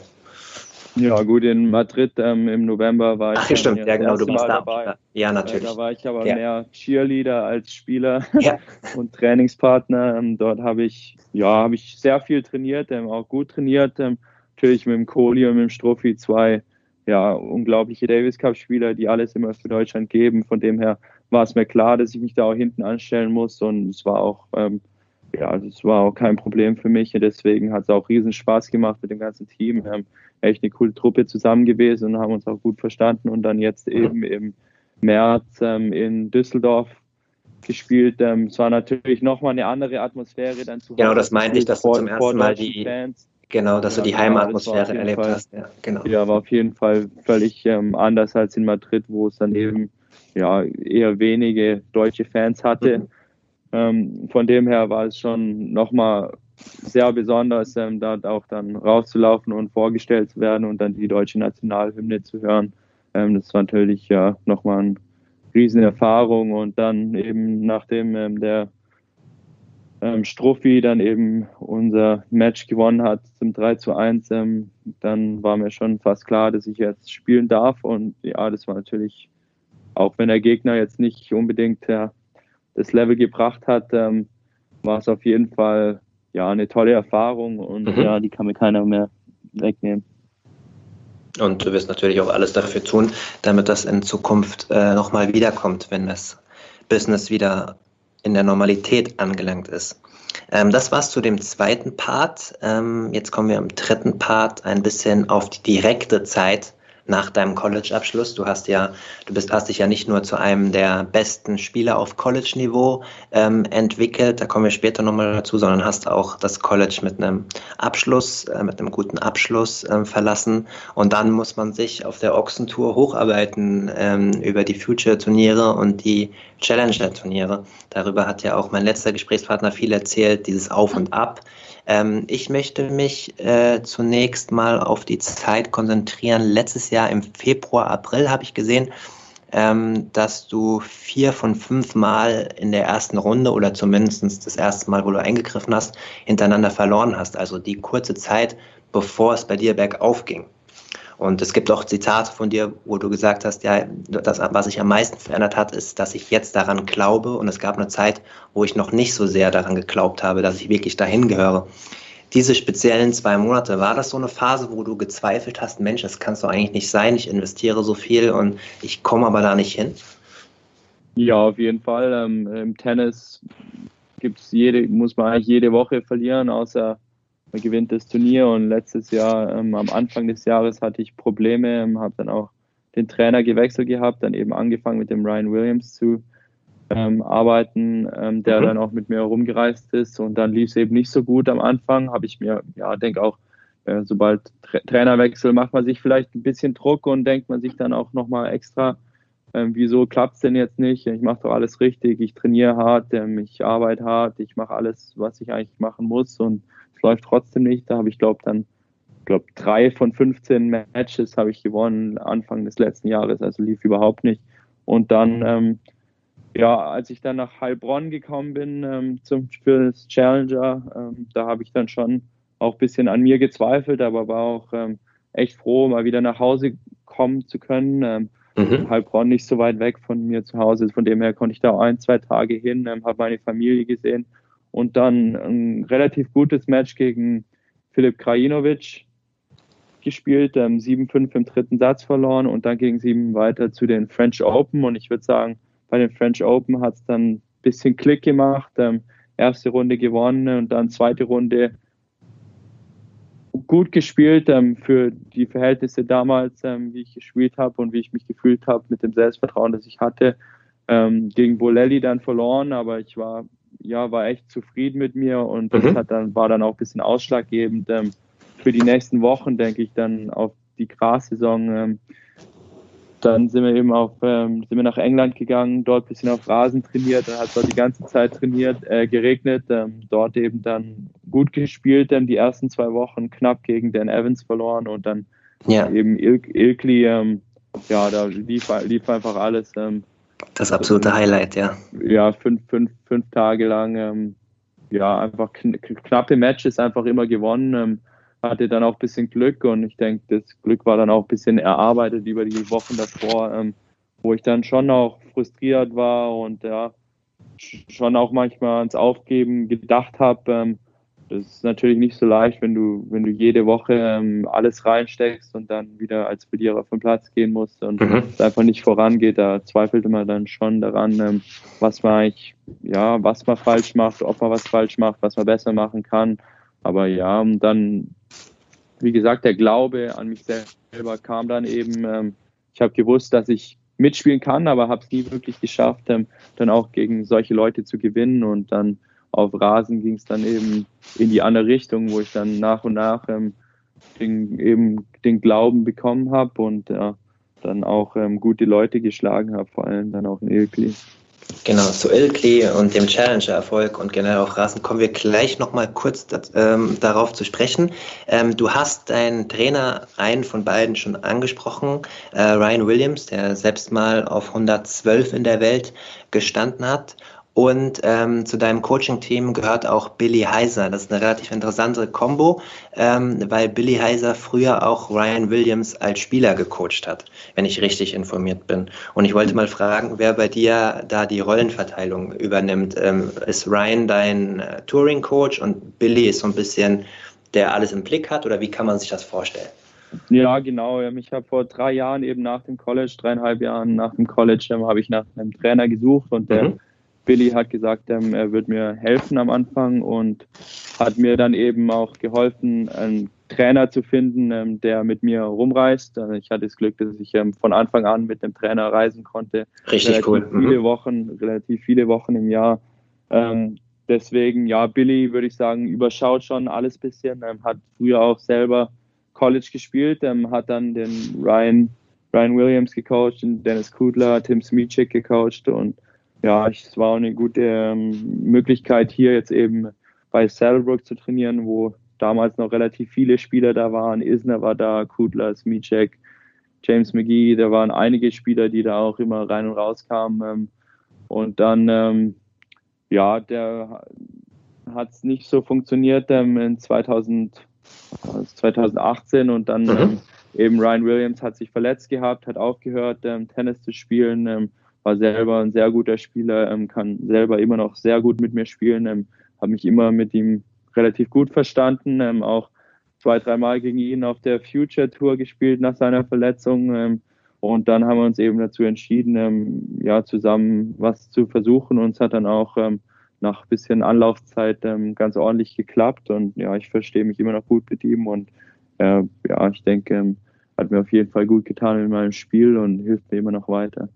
Ja, gut, in Madrid ähm, im November war ich. Ach, stimmt, ja, genau, du warst da. Dabei. Ja, natürlich. Da war ich aber ja. mehr Cheerleader als Spieler ja. und Trainingspartner. Ähm, dort habe ich, ja, habe ich sehr viel trainiert, ähm, auch gut trainiert. Ähm, natürlich mit dem Kohli und mit dem Strophi zwei ja, unglaubliche Davis Cup-Spieler, die alles immer für Deutschland geben. Von dem her war es mir klar, dass ich mich da auch hinten anstellen muss und es war auch, ähm, ja, also es war auch kein Problem für mich und deswegen hat es auch riesen Spaß gemacht mit dem ganzen Team. Wir haben echt eine coole Truppe zusammen gewesen und haben uns auch gut verstanden und dann jetzt eben im März ähm, in Düsseldorf gespielt. Ähm, es war natürlich nochmal eine andere Atmosphäre dann zu Genau, das meinte ich, dass du zum ersten Mal die, Fans. Genau, dass ja, du die Heimatatmosphäre erlebt Fall, hast. Ja, genau. ja, war auf jeden Fall völlig ähm, anders als in Madrid, wo es dann eben ja, eher wenige deutsche Fans hatte. Mhm. Ähm, von dem her war es schon nochmal sehr besonders, ähm, da auch dann rauszulaufen und vorgestellt zu werden und dann die deutsche Nationalhymne zu hören. Ähm, das war natürlich ja nochmal eine riesen Erfahrung und dann eben nachdem ähm, der ähm, Strophi dann eben unser Match gewonnen hat zum 3 zu 1, ähm, dann war mir schon fast klar, dass ich jetzt spielen darf. Und ja, das war natürlich, auch wenn der Gegner jetzt nicht unbedingt ja, das Level gebracht hat, ähm, war es auf jeden Fall ja eine tolle Erfahrung und mhm. ja, die kann mir keiner mehr wegnehmen. Und du wirst natürlich auch alles dafür tun, damit das in Zukunft äh, nochmal wiederkommt, wenn das Business wieder in der Normalität angelangt ist. Ähm, das war's zu dem zweiten Part. Ähm, jetzt kommen wir im dritten Part ein bisschen auf die direkte Zeit nach deinem College-Abschluss. Du hast ja, du bist, hast dich ja nicht nur zu einem der besten Spieler auf College-Niveau ähm, entwickelt, da kommen wir später nochmal dazu, sondern hast auch das College mit einem Abschluss, äh, mit einem guten Abschluss äh, verlassen. Und dann muss man sich auf der Ochsentour hocharbeiten ähm, über die Future-Turniere und die Challenger-Turniere. Darüber hat ja auch mein letzter Gesprächspartner viel erzählt, dieses Auf und Ab. Ähm, ich möchte mich äh, zunächst mal auf die Zeit konzentrieren. Letztes Jahr im Februar, April habe ich gesehen, ähm, dass du vier von fünf Mal in der ersten Runde oder zumindest das erste Mal, wo du eingegriffen hast, hintereinander verloren hast. Also die kurze Zeit, bevor es bei dir bergauf ging. Und es gibt auch Zitate von dir, wo du gesagt hast, ja, das, was sich am meisten verändert hat, ist, dass ich jetzt daran glaube. Und es gab eine Zeit, wo ich noch nicht so sehr daran geglaubt habe, dass ich wirklich dahin gehöre. Diese speziellen zwei Monate, war das so eine Phase, wo du gezweifelt hast, Mensch, das kann es doch eigentlich nicht sein, ich investiere so viel und ich komme aber da nicht hin? Ja, auf jeden Fall. Ähm, Im Tennis gibt's jede, muss man eigentlich jede Woche verlieren, außer man gewinnt das Turnier und letztes Jahr, ähm, am Anfang des Jahres hatte ich Probleme, ähm, habe dann auch den Trainer gewechselt gehabt, dann eben angefangen mit dem Ryan Williams zu ähm, arbeiten, ähm, der mhm. dann auch mit mir herumgereist ist und dann lief es eben nicht so gut am Anfang, habe ich mir, ja, denke auch, äh, sobald Tra Trainerwechsel macht man sich vielleicht ein bisschen Druck und denkt man sich dann auch nochmal extra, ähm, wieso klappt es denn jetzt nicht? Ich mache doch alles richtig, ich trainiere hart, ähm, ich arbeite hart, ich mache alles, was ich eigentlich machen muss und läuft trotzdem nicht. Da habe ich, glaube dann, glaube drei von 15 Matches habe ich gewonnen Anfang des letzten Jahres, also lief überhaupt nicht. Und dann, ähm, ja, als ich dann nach Heilbronn gekommen bin ähm, zum, für das Challenger, ähm, da habe ich dann schon auch ein bisschen an mir gezweifelt, aber war auch ähm, echt froh, mal wieder nach Hause kommen zu können. Ähm, mhm. Heilbronn nicht so weit weg von mir zu Hause, von dem her konnte ich da ein, zwei Tage hin, ähm, habe meine Familie gesehen und dann ein relativ gutes Match gegen Filip Krajinovic, gespielt, ähm, 7-5 im dritten Satz verloren und dann es eben weiter zu den French Open. Und ich würde sagen, bei den French Open hat es dann ein bisschen Klick gemacht. Ähm, erste Runde gewonnen und dann zweite Runde gut gespielt ähm, für die Verhältnisse damals, ähm, wie ich gespielt habe und wie ich mich gefühlt habe mit dem Selbstvertrauen, das ich hatte. Ähm, gegen Bolelli dann verloren, aber ich war ja war echt zufrieden mit mir und das mhm. hat dann war dann auch ein bisschen ausschlaggebend ähm, für die nächsten Wochen, denke ich, dann auf die Gras-Saison ähm, dann sind wir eben auf, ähm, sind wir nach England gegangen, dort ein bisschen auf Rasen trainiert, dann hat es dort die ganze Zeit trainiert, äh, geregnet, ähm, dort eben dann gut gespielt, ähm, die ersten zwei Wochen knapp gegen Dan Evans verloren und dann ja. eben Il Ilkli, ähm, ja, da lief, lief einfach alles. Ähm, das absolute Highlight, ja. Ja, fünf, fünf, fünf Tage lang, ähm, ja, einfach kn knappe Matches einfach immer gewonnen ähm, hatte dann auch ein bisschen Glück und ich denke, das Glück war dann auch ein bisschen erarbeitet über die Wochen davor, ähm, wo ich dann schon auch frustriert war und ja, schon auch manchmal ans Aufgeben gedacht habe. Das ist natürlich nicht so leicht, wenn du, wenn du jede Woche ähm, alles reinsteckst und dann wieder als Verlierer vom Platz gehen musst und mhm. es einfach nicht vorangeht. Da zweifelte man dann schon daran, ähm, was man eigentlich, ja, was man falsch macht, ob man was falsch macht, was man besser machen kann. Aber ja, und dann wie gesagt, der Glaube an mich selber kam dann eben. Ähm, ich habe gewusst, dass ich mitspielen kann, aber habe es nie wirklich geschafft, ähm, dann auch gegen solche Leute zu gewinnen. Und dann auf Rasen ging es dann eben in die andere Richtung, wo ich dann nach und nach ähm, den, eben den Glauben bekommen habe und ja, dann auch ähm, gute Leute geschlagen habe, vor allem dann auch in Ilkli. Genau, zu Ilkley und dem Challenger-Erfolg und generell auch Rasen kommen wir gleich nochmal kurz ähm, darauf zu sprechen. Ähm, du hast deinen Trainer, einen von beiden schon angesprochen, äh, Ryan Williams, der selbst mal auf 112 in der Welt gestanden hat und ähm, zu deinem Coaching-Team gehört auch Billy Heiser. Das ist eine relativ interessante Combo, ähm, weil Billy Heiser früher auch Ryan Williams als Spieler gecoacht hat, wenn ich richtig informiert bin. Und ich wollte mal fragen, wer bei dir da die Rollenverteilung übernimmt. Ähm, ist Ryan dein äh, Touring-Coach und Billy ist so ein bisschen der alles im Blick hat oder wie kann man sich das vorstellen? Ja, genau. Ich habe vor drei Jahren eben nach dem College, dreieinhalb Jahren nach dem College, ähm, habe ich nach einem Trainer gesucht und der mhm Billy hat gesagt, ähm, er wird mir helfen am Anfang und hat mir dann eben auch geholfen, einen Trainer zu finden, ähm, der mit mir rumreist. Also ich hatte das Glück, dass ich ähm, von Anfang an mit dem Trainer reisen konnte. Richtig relativ cool. Viele mhm. Wochen, relativ viele Wochen im Jahr. Ähm, deswegen, ja, Billy würde ich sagen, überschaut schon alles bisschen. Ähm, hat früher auch selber College gespielt, ähm, hat dann den Ryan, Ryan Williams gecoacht, den Dennis Kudler, Tim Smichik gecoacht und ja, es war eine gute ähm, Möglichkeit, hier jetzt eben bei Saddlebrook zu trainieren, wo damals noch relativ viele Spieler da waren. Isner war da, Kudler, Smicek, James McGee, da waren einige Spieler, die da auch immer rein und raus kamen. Ähm, und dann, ähm, ja, der hat es nicht so funktioniert in 2000, 2018 und dann mhm. eben Ryan Williams hat sich verletzt gehabt, hat aufgehört, Tennis zu spielen. War selber ein sehr guter Spieler, ähm, kann selber immer noch sehr gut mit mir spielen, ähm, habe mich immer mit ihm relativ gut verstanden, ähm, auch zwei, dreimal gegen ihn auf der Future Tour gespielt nach seiner Verletzung. Ähm, und dann haben wir uns eben dazu entschieden, ähm, ja, zusammen was zu versuchen. Und es hat dann auch ähm, nach ein bisschen Anlaufzeit ganz ordentlich geklappt. Und ja, ich verstehe mich immer noch gut mit ihm. Und äh, ja, ich denke, hat mir auf jeden Fall gut getan in meinem Spiel und hilft mir immer noch weiter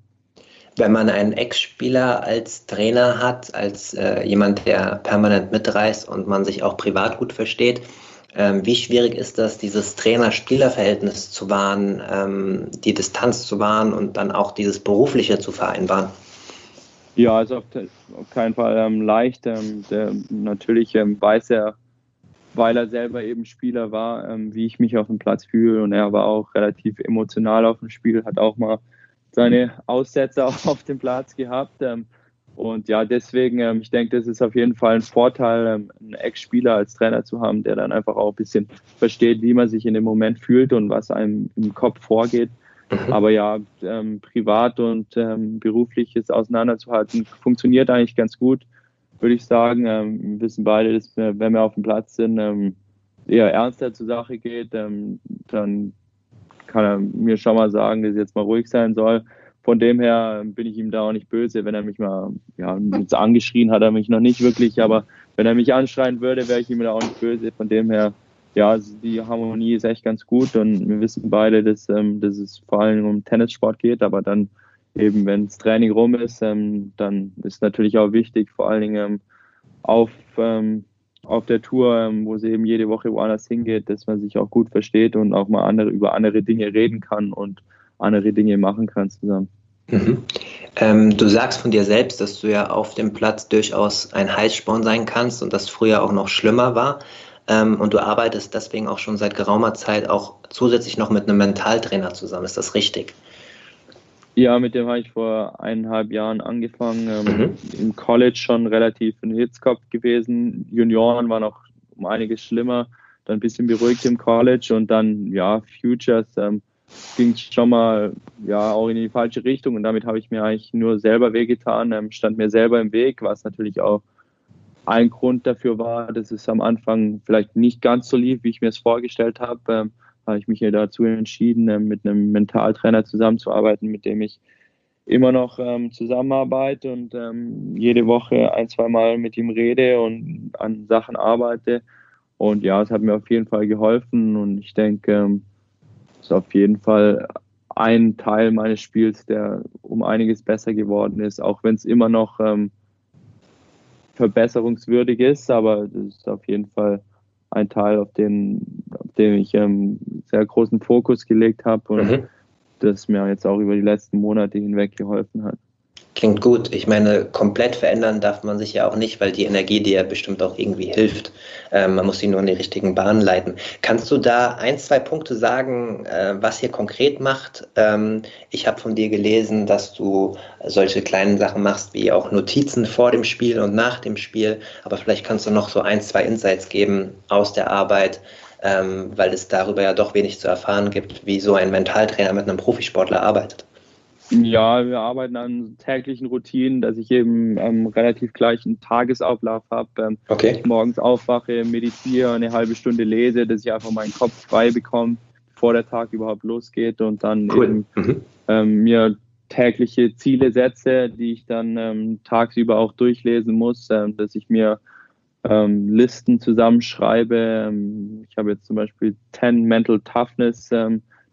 wenn man einen Ex-Spieler als Trainer hat, als äh, jemand, der permanent mitreist und man sich auch privat gut versteht, ähm, wie schwierig ist das, dieses Trainer-Spieler-Verhältnis zu wahren, ähm, die Distanz zu wahren und dann auch dieses Berufliche zu vereinbaren? Ja, also auf, auf keinen Fall ähm, leicht. Ähm, der, natürlich ähm, weiß er, weil er selber eben Spieler war, ähm, wie ich mich auf dem Platz fühle und er war auch relativ emotional auf dem Spiel, hat auch mal seine Aussetzer auf dem Platz gehabt. Ähm, und ja, deswegen, ähm, ich denke, das ist auf jeden Fall ein Vorteil, ähm, einen Ex-Spieler als Trainer zu haben, der dann einfach auch ein bisschen versteht, wie man sich in dem Moment fühlt und was einem im Kopf vorgeht. Mhm. Aber ja, ähm, privat und ähm, berufliches auseinanderzuhalten, funktioniert eigentlich ganz gut, würde ich sagen. Ähm, wir wissen beide, dass wir, wenn wir auf dem Platz sind, eher ernster zur Sache geht, dann kann er mir schon mal sagen, dass ich jetzt mal ruhig sein soll. Von dem her bin ich ihm da auch nicht böse, wenn er mich mal, ja, jetzt angeschrien hat er mich noch nicht wirklich, aber wenn er mich anschreien würde, wäre ich ihm da auch nicht böse. Von dem her, ja, also die Harmonie ist echt ganz gut und wir wissen beide, dass, ähm, dass es vor allem um Tennissport geht, aber dann eben, wenn das Training rum ist, ähm, dann ist natürlich auch wichtig, vor allen Dingen ähm, auf, auf der Tour, ähm, wo sie eben jede Woche woanders hingeht, dass man sich auch gut versteht und auch mal andere, über andere Dinge reden kann und andere Dinge machen kann zusammen. Mhm. Ähm, du sagst von dir selbst, dass du ja auf dem Platz durchaus ein Heißsporn sein kannst und das früher auch noch schlimmer war. Ähm, und du arbeitest deswegen auch schon seit geraumer Zeit auch zusätzlich noch mit einem Mentaltrainer zusammen. Ist das richtig? Ja, mit dem habe ich vor eineinhalb Jahren angefangen. Ähm, mhm. Im College schon relativ ein Hitzkopf gewesen. Junioren waren noch um einiges schlimmer. Dann ein bisschen beruhigt im College und dann, ja, Futures ähm, ging schon mal, ja, auch in die falsche Richtung. Und damit habe ich mir eigentlich nur selber wehgetan, ähm, stand mir selber im Weg, was natürlich auch ein Grund dafür war, dass es am Anfang vielleicht nicht ganz so lief, wie ich mir es vorgestellt habe. Ähm, habe ich mich hier dazu entschieden, ähm, mit einem Mentaltrainer zusammenzuarbeiten, mit dem ich immer noch ähm, zusammenarbeite und ähm, jede Woche ein, zwei Mal mit ihm rede und an Sachen arbeite. Und ja, es hat mir auf jeden Fall geholfen und ich denke, ähm, es ist auf jeden Fall ein Teil meines Spiels, der um einiges besser geworden ist, auch wenn es immer noch ähm, verbesserungswürdig ist, aber es ist auf jeden Fall ein Teil, auf den, auf den ich ähm, sehr großen Fokus gelegt habe und mhm. das mir jetzt auch über die letzten Monate hinweg geholfen hat. Klingt gut. Ich meine, komplett verändern darf man sich ja auch nicht, weil die Energie dir bestimmt auch irgendwie hilft. Ähm, man muss sie nur in die richtigen Bahnen leiten. Kannst du da ein, zwei Punkte sagen, äh, was ihr konkret macht? Ähm, ich habe von dir gelesen, dass du solche kleinen Sachen machst, wie auch Notizen vor dem Spiel und nach dem Spiel. Aber vielleicht kannst du noch so ein, zwei Insights geben aus der Arbeit, ähm, weil es darüber ja doch wenig zu erfahren gibt, wie so ein Mentaltrainer mit einem Profisportler arbeitet. Ja, wir arbeiten an täglichen Routinen, dass ich eben ähm, relativ gleichen Tagesablauf habe. Ähm, okay. Ich morgens aufwache, meditiere, eine halbe Stunde lese, dass ich einfach meinen Kopf frei bekomme, bevor der Tag überhaupt losgeht und dann cool. eben mhm. ähm, mir tägliche Ziele setze, die ich dann ähm, tagsüber auch durchlesen muss, ähm, dass ich mir ähm, Listen zusammenschreibe. ich habe jetzt zum Beispiel 10 Mental Toughness,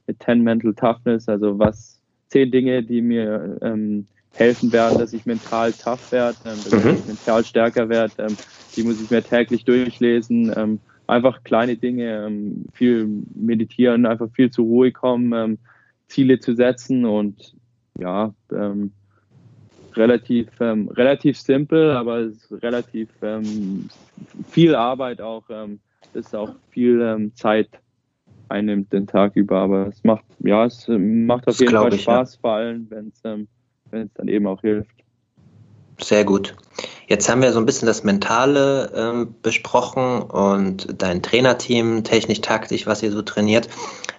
mit 10 Mental Toughness, also was zehn Dinge, die mir ähm, helfen werden, dass ich mental tough werde, ähm, dass mhm. ich mental stärker werde. Ähm, die muss ich mir täglich durchlesen. Ähm, einfach kleine Dinge, ähm, viel meditieren, einfach viel zur Ruhe kommen, ähm, Ziele zu setzen und ja, ähm, relativ, ähm, relativ simpel, aber es ist relativ ähm, viel Arbeit auch. Ähm, ist auch viel ähm, Zeit einnimmt den Tag über. Aber es macht, ja, es äh, macht auf das jeden Fall ich, Spaß, ja. vor allem, wenn es ähm, dann eben auch hilft. Sehr gut. Jetzt haben wir so ein bisschen das Mentale ähm, besprochen und dein Trainerteam, technisch, taktisch, was ihr so trainiert.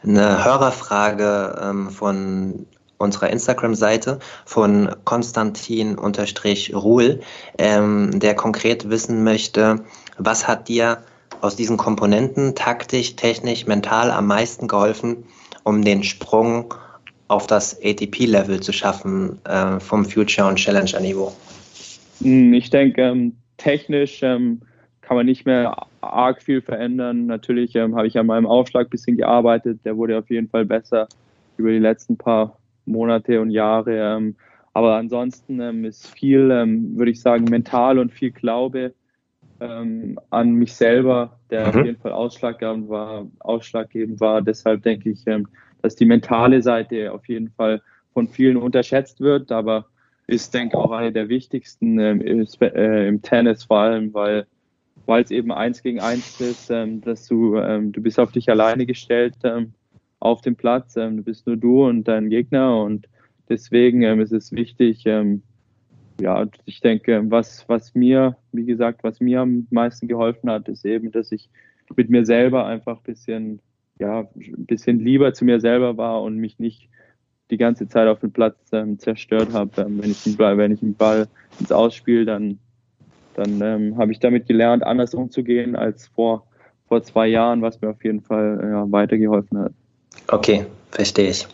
Eine Hörerfrage ähm, von unserer Instagram-Seite von Konstantin-Ruhl, ähm, der konkret wissen möchte, was hat dir aus diesen Komponenten taktisch, technisch, mental am meisten geholfen, um den Sprung auf das ATP-Level zu schaffen äh, vom Future- und Challenger-Niveau? Hm, ich denke, ähm, technisch ähm, kann man nicht mehr arg viel verändern. Natürlich ähm, habe ich an meinem Aufschlag ein bisschen gearbeitet. Der wurde auf jeden Fall besser über die letzten paar Monate und Jahre. Ähm, aber ansonsten ähm, ist viel, ähm, würde ich sagen, mental und viel Glaube ähm, an mich selber, der mhm. auf jeden Fall ausschlaggebend war, ausschlaggebend war. Deshalb denke ich, ähm, dass die mentale Seite auf jeden Fall von vielen unterschätzt wird, aber ist, denke ich, auch eine der wichtigsten ähm, ist, äh, im Tennis vor allem, weil weil es eben eins gegen eins ist, ähm, dass du ähm, du bist auf dich alleine gestellt ähm, auf dem Platz, du bist nur du und dein Gegner und deswegen ist es wichtig, ähm, ja, ich denke, was, was mir, wie gesagt, was mir am meisten geholfen hat, ist eben, dass ich mit mir selber einfach ein bisschen, ja, ein bisschen lieber zu mir selber war und mich nicht die ganze Zeit auf dem Platz ähm, zerstört habe. Ähm, wenn, ich den Ball, wenn ich den Ball ins Ausspiel, dann, dann ähm, habe ich damit gelernt, anders umzugehen als vor, vor zwei Jahren, was mir auf jeden Fall ja, weitergeholfen hat. Okay, verstehe ich.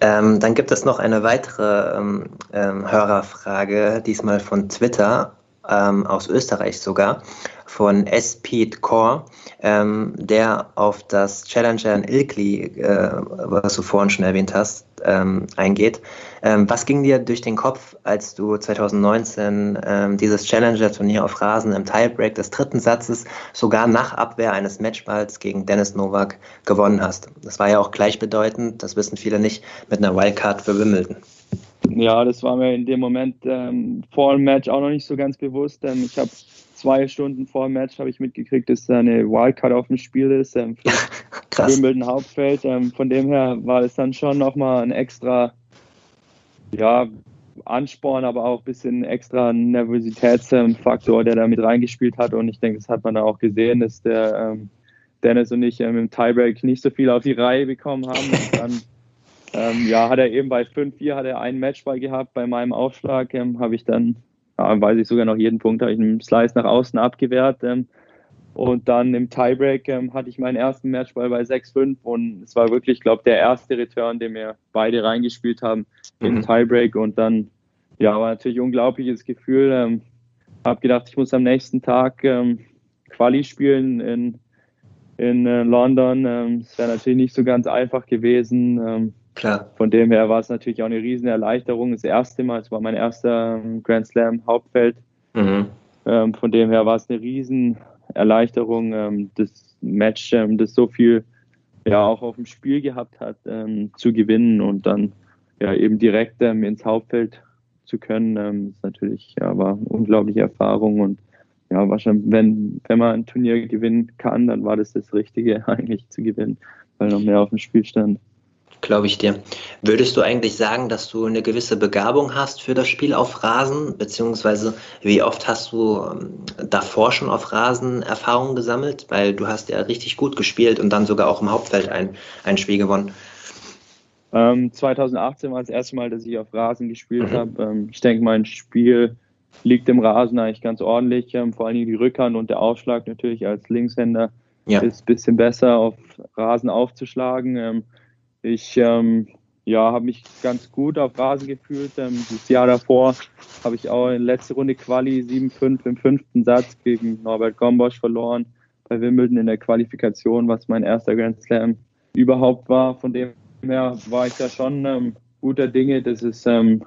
Ähm, dann gibt es noch eine weitere ähm, ähm, Hörerfrage, diesmal von Twitter, ähm, aus Österreich sogar, von S. Pete Core, ähm, der auf das Challenger in Ilkley, äh, was du vorhin schon erwähnt hast, ähm, eingeht. Ähm, was ging dir durch den Kopf, als du 2019 ähm, dieses Challenger-Turnier auf Rasen im Tiebreak des dritten Satzes sogar nach Abwehr eines Matchballs gegen Dennis Novak gewonnen hast? Das war ja auch gleichbedeutend, das wissen viele nicht, mit einer Wildcard für Wimbledon. Ja, das war mir in dem Moment ähm, vor dem Match auch noch nicht so ganz bewusst. Ich habe zwei Stunden vor dem Match habe ich mitgekriegt, dass da eine Wildcard auf dem Spiel ist ähm, für Krass. Wimbledon Hauptfeld. Ähm, von dem her war es dann schon nochmal ein extra ja, Ansporn, aber auch ein bisschen extra Nervositätsfaktor, der da mit reingespielt hat. Und ich denke, das hat man da auch gesehen, dass der ähm, Dennis und ich ähm, im Tiebreak nicht so viel auf die Reihe bekommen haben. Und dann ähm, ja, hat er eben bei 5-4 hat er einen Matchball gehabt. Bei meinem Aufschlag ähm, habe ich dann, ja, weiß ich sogar noch jeden Punkt, habe ich einen Slice nach außen abgewehrt. Ähm, und dann im Tiebreak ähm, hatte ich meinen ersten Matchball bei 6-5 und es war wirklich, glaube ich, der erste Return, den wir beide reingespielt haben mhm. im Tiebreak. Und dann, ja, war natürlich ein unglaubliches Gefühl. Ähm, habe gedacht, ich muss am nächsten Tag ähm, Quali spielen in, in äh, London. Ähm, es wäre natürlich nicht so ganz einfach gewesen. Klar. Von dem her war es natürlich auch eine riesen Erleichterung. Das erste Mal, es war mein erster ähm, Grand Slam Hauptfeld. Mhm. Ähm, von dem her war es eine riesen Erleichterung, ähm, das Match, ähm, das so viel ja auch auf dem Spiel gehabt hat, ähm, zu gewinnen und dann ja eben direkt ähm, ins Hauptfeld zu können, ist natürlich ja war eine unglaubliche Erfahrung und ja wahrscheinlich wenn wenn man ein Turnier gewinnen kann, dann war das das Richtige eigentlich zu gewinnen, weil noch mehr auf dem Spiel stand. Glaube ich dir. Würdest du eigentlich sagen, dass du eine gewisse Begabung hast für das Spiel auf Rasen? Beziehungsweise wie oft hast du ähm, davor schon auf Rasen Erfahrungen gesammelt? Weil du hast ja richtig gut gespielt und dann sogar auch im Hauptfeld ein, ein Spiel gewonnen. Ähm, 2018 war das erste Mal, dass ich auf Rasen gespielt mhm. habe. Ähm, ich denke, mein Spiel liegt im Rasen eigentlich ganz ordentlich. Ähm, vor allem die Rückhand und der Aufschlag natürlich als Linkshänder ja. ist ein bisschen besser auf Rasen aufzuschlagen. Ich ähm, ja, habe mich ganz gut auf Rasen gefühlt. Ähm, das Jahr davor habe ich auch in letzte Runde Quali 7-5 im fünften Satz gegen Norbert Gombosch verloren bei Wimbledon in der Qualifikation, was mein erster Grand Slam überhaupt war. Von dem her war ich da schon ähm, guter Dinge, dass es ähm,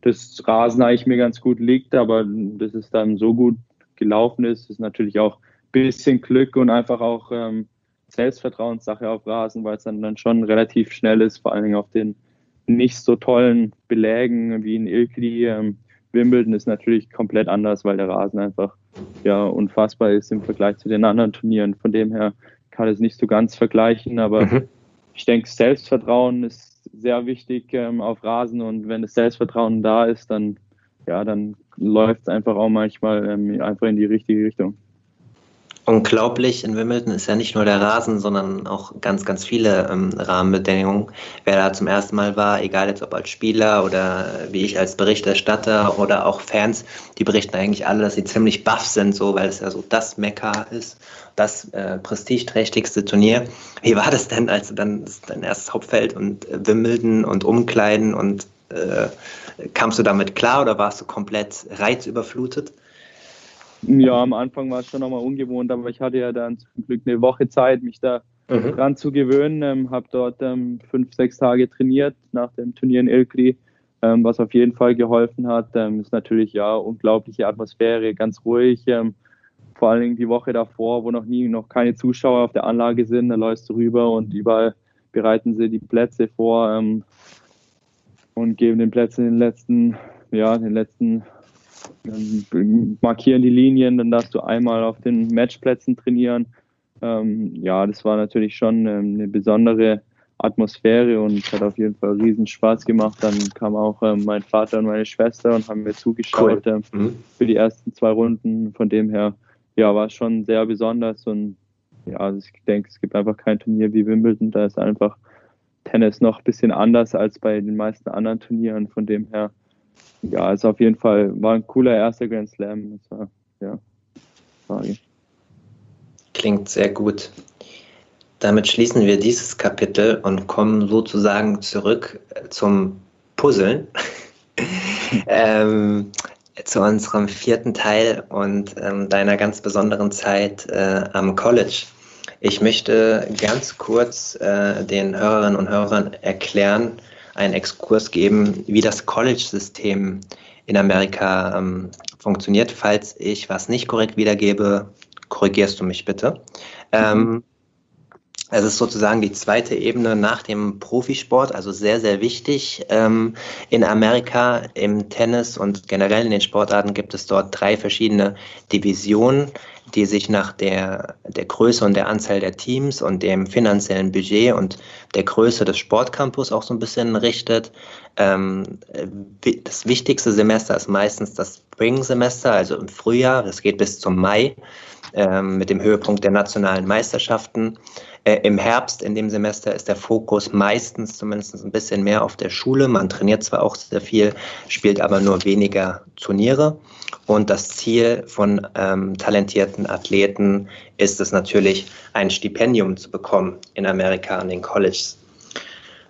das Rasen eigentlich mir ganz gut liegt, aber dass es dann so gut gelaufen ist, ist natürlich auch ein bisschen Glück und einfach auch ähm, Selbstvertrauenssache auf Rasen, weil es dann, dann schon relativ schnell ist, vor allen Dingen auf den nicht so tollen Belägen wie in Ilkley. Ähm, Wimbledon ist natürlich komplett anders, weil der Rasen einfach ja unfassbar ist im Vergleich zu den anderen Turnieren. Von dem her kann es nicht so ganz vergleichen, aber mhm. ich denke, Selbstvertrauen ist sehr wichtig ähm, auf Rasen und wenn das Selbstvertrauen da ist, dann ja, dann läuft es einfach auch manchmal ähm, einfach in die richtige Richtung unglaublich. In Wimbledon ist ja nicht nur der Rasen, sondern auch ganz, ganz viele ähm, Rahmenbedingungen. Wer da zum ersten Mal war, egal jetzt ob als Spieler oder wie ich als Berichterstatter oder auch Fans, die berichten eigentlich alle, dass sie ziemlich baff sind, so, weil es ja so das Mekka ist, das äh, prestigeträchtigste Turnier. Wie war das denn, als du dann dein erstes Hauptfeld und äh, Wimbledon und Umkleiden und äh, kamst du damit klar oder warst du komplett reizüberflutet? Ja, am Anfang war es schon nochmal ungewohnt, aber ich hatte ja dann zum Glück eine Woche Zeit, mich da mhm. dran zu gewöhnen. Ähm, habe dort ähm, fünf, sechs Tage trainiert nach dem Turnier in Ilkley, ähm, was auf jeden Fall geholfen hat. Ähm, ist natürlich ja unglaubliche Atmosphäre, ganz ruhig. Ähm, vor allen Dingen die Woche davor, wo noch nie noch keine Zuschauer auf der Anlage sind, da läufst du rüber und überall bereiten sie die Plätze vor ähm, und geben den Plätzen den letzten, ja, den letzten markieren die Linien, dann darfst du einmal auf den Matchplätzen trainieren. Ähm, ja, das war natürlich schon ähm, eine besondere Atmosphäre und hat auf jeden Fall riesen Spaß gemacht. Dann kam auch ähm, mein Vater und meine Schwester und haben mir zugeschaut cool. Ähm, mhm. für die ersten zwei Runden. Von dem her, ja, war es schon sehr besonders und ja, also ich denke, es gibt einfach kein Turnier wie Wimbledon. Da ist einfach Tennis noch ein bisschen anders als bei den meisten anderen Turnieren. Von dem her, ja, ist auf jeden Fall, war ein cooler erster Grand Slam. War, ja, Frage. klingt sehr gut. Damit schließen wir dieses Kapitel und kommen sozusagen zurück zum Puzzeln. ähm, zu unserem vierten Teil und ähm, deiner ganz besonderen Zeit äh, am College. Ich möchte ganz kurz äh, den Hörerinnen und Hörern erklären, einen Exkurs geben, wie das College-System in Amerika ähm, funktioniert. Falls ich was nicht korrekt wiedergebe, korrigierst du mich bitte. Ähm, es ist sozusagen die zweite Ebene nach dem Profisport, also sehr, sehr wichtig. Ähm, in Amerika im Tennis und generell in den Sportarten gibt es dort drei verschiedene Divisionen, die sich nach der, der Größe und der Anzahl der Teams und dem finanziellen Budget und der Größe des Sportcampus auch so ein bisschen richtet. Ähm, das wichtigste Semester ist meistens das Spring-Semester, also im Frühjahr. Das geht bis zum Mai ähm, mit dem Höhepunkt der nationalen Meisterschaften. Äh, Im Herbst in dem Semester ist der Fokus meistens zumindest ein bisschen mehr auf der Schule. Man trainiert zwar auch sehr viel, spielt aber nur weniger Turniere. Und das Ziel von ähm, talentierten Athleten ist es natürlich, ein Stipendium zu bekommen in Amerika an den Colleges.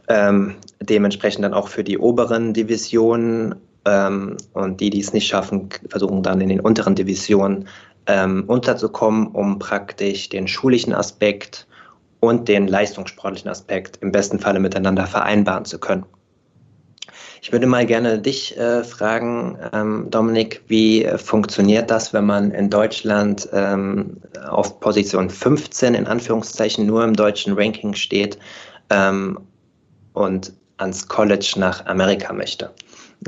Ähm, dementsprechend dann auch für die oberen Divisionen ähm, und die, die es nicht schaffen, versuchen dann in den unteren Divisionen ähm, unterzukommen, um praktisch den schulischen Aspekt und den leistungssportlichen Aspekt im besten Falle miteinander vereinbaren zu können. Ich würde mal gerne dich äh, fragen, ähm, Dominik, wie funktioniert das, wenn man in Deutschland ähm, auf Position 15 in Anführungszeichen nur im deutschen Ranking steht ähm, und ans College nach Amerika möchte?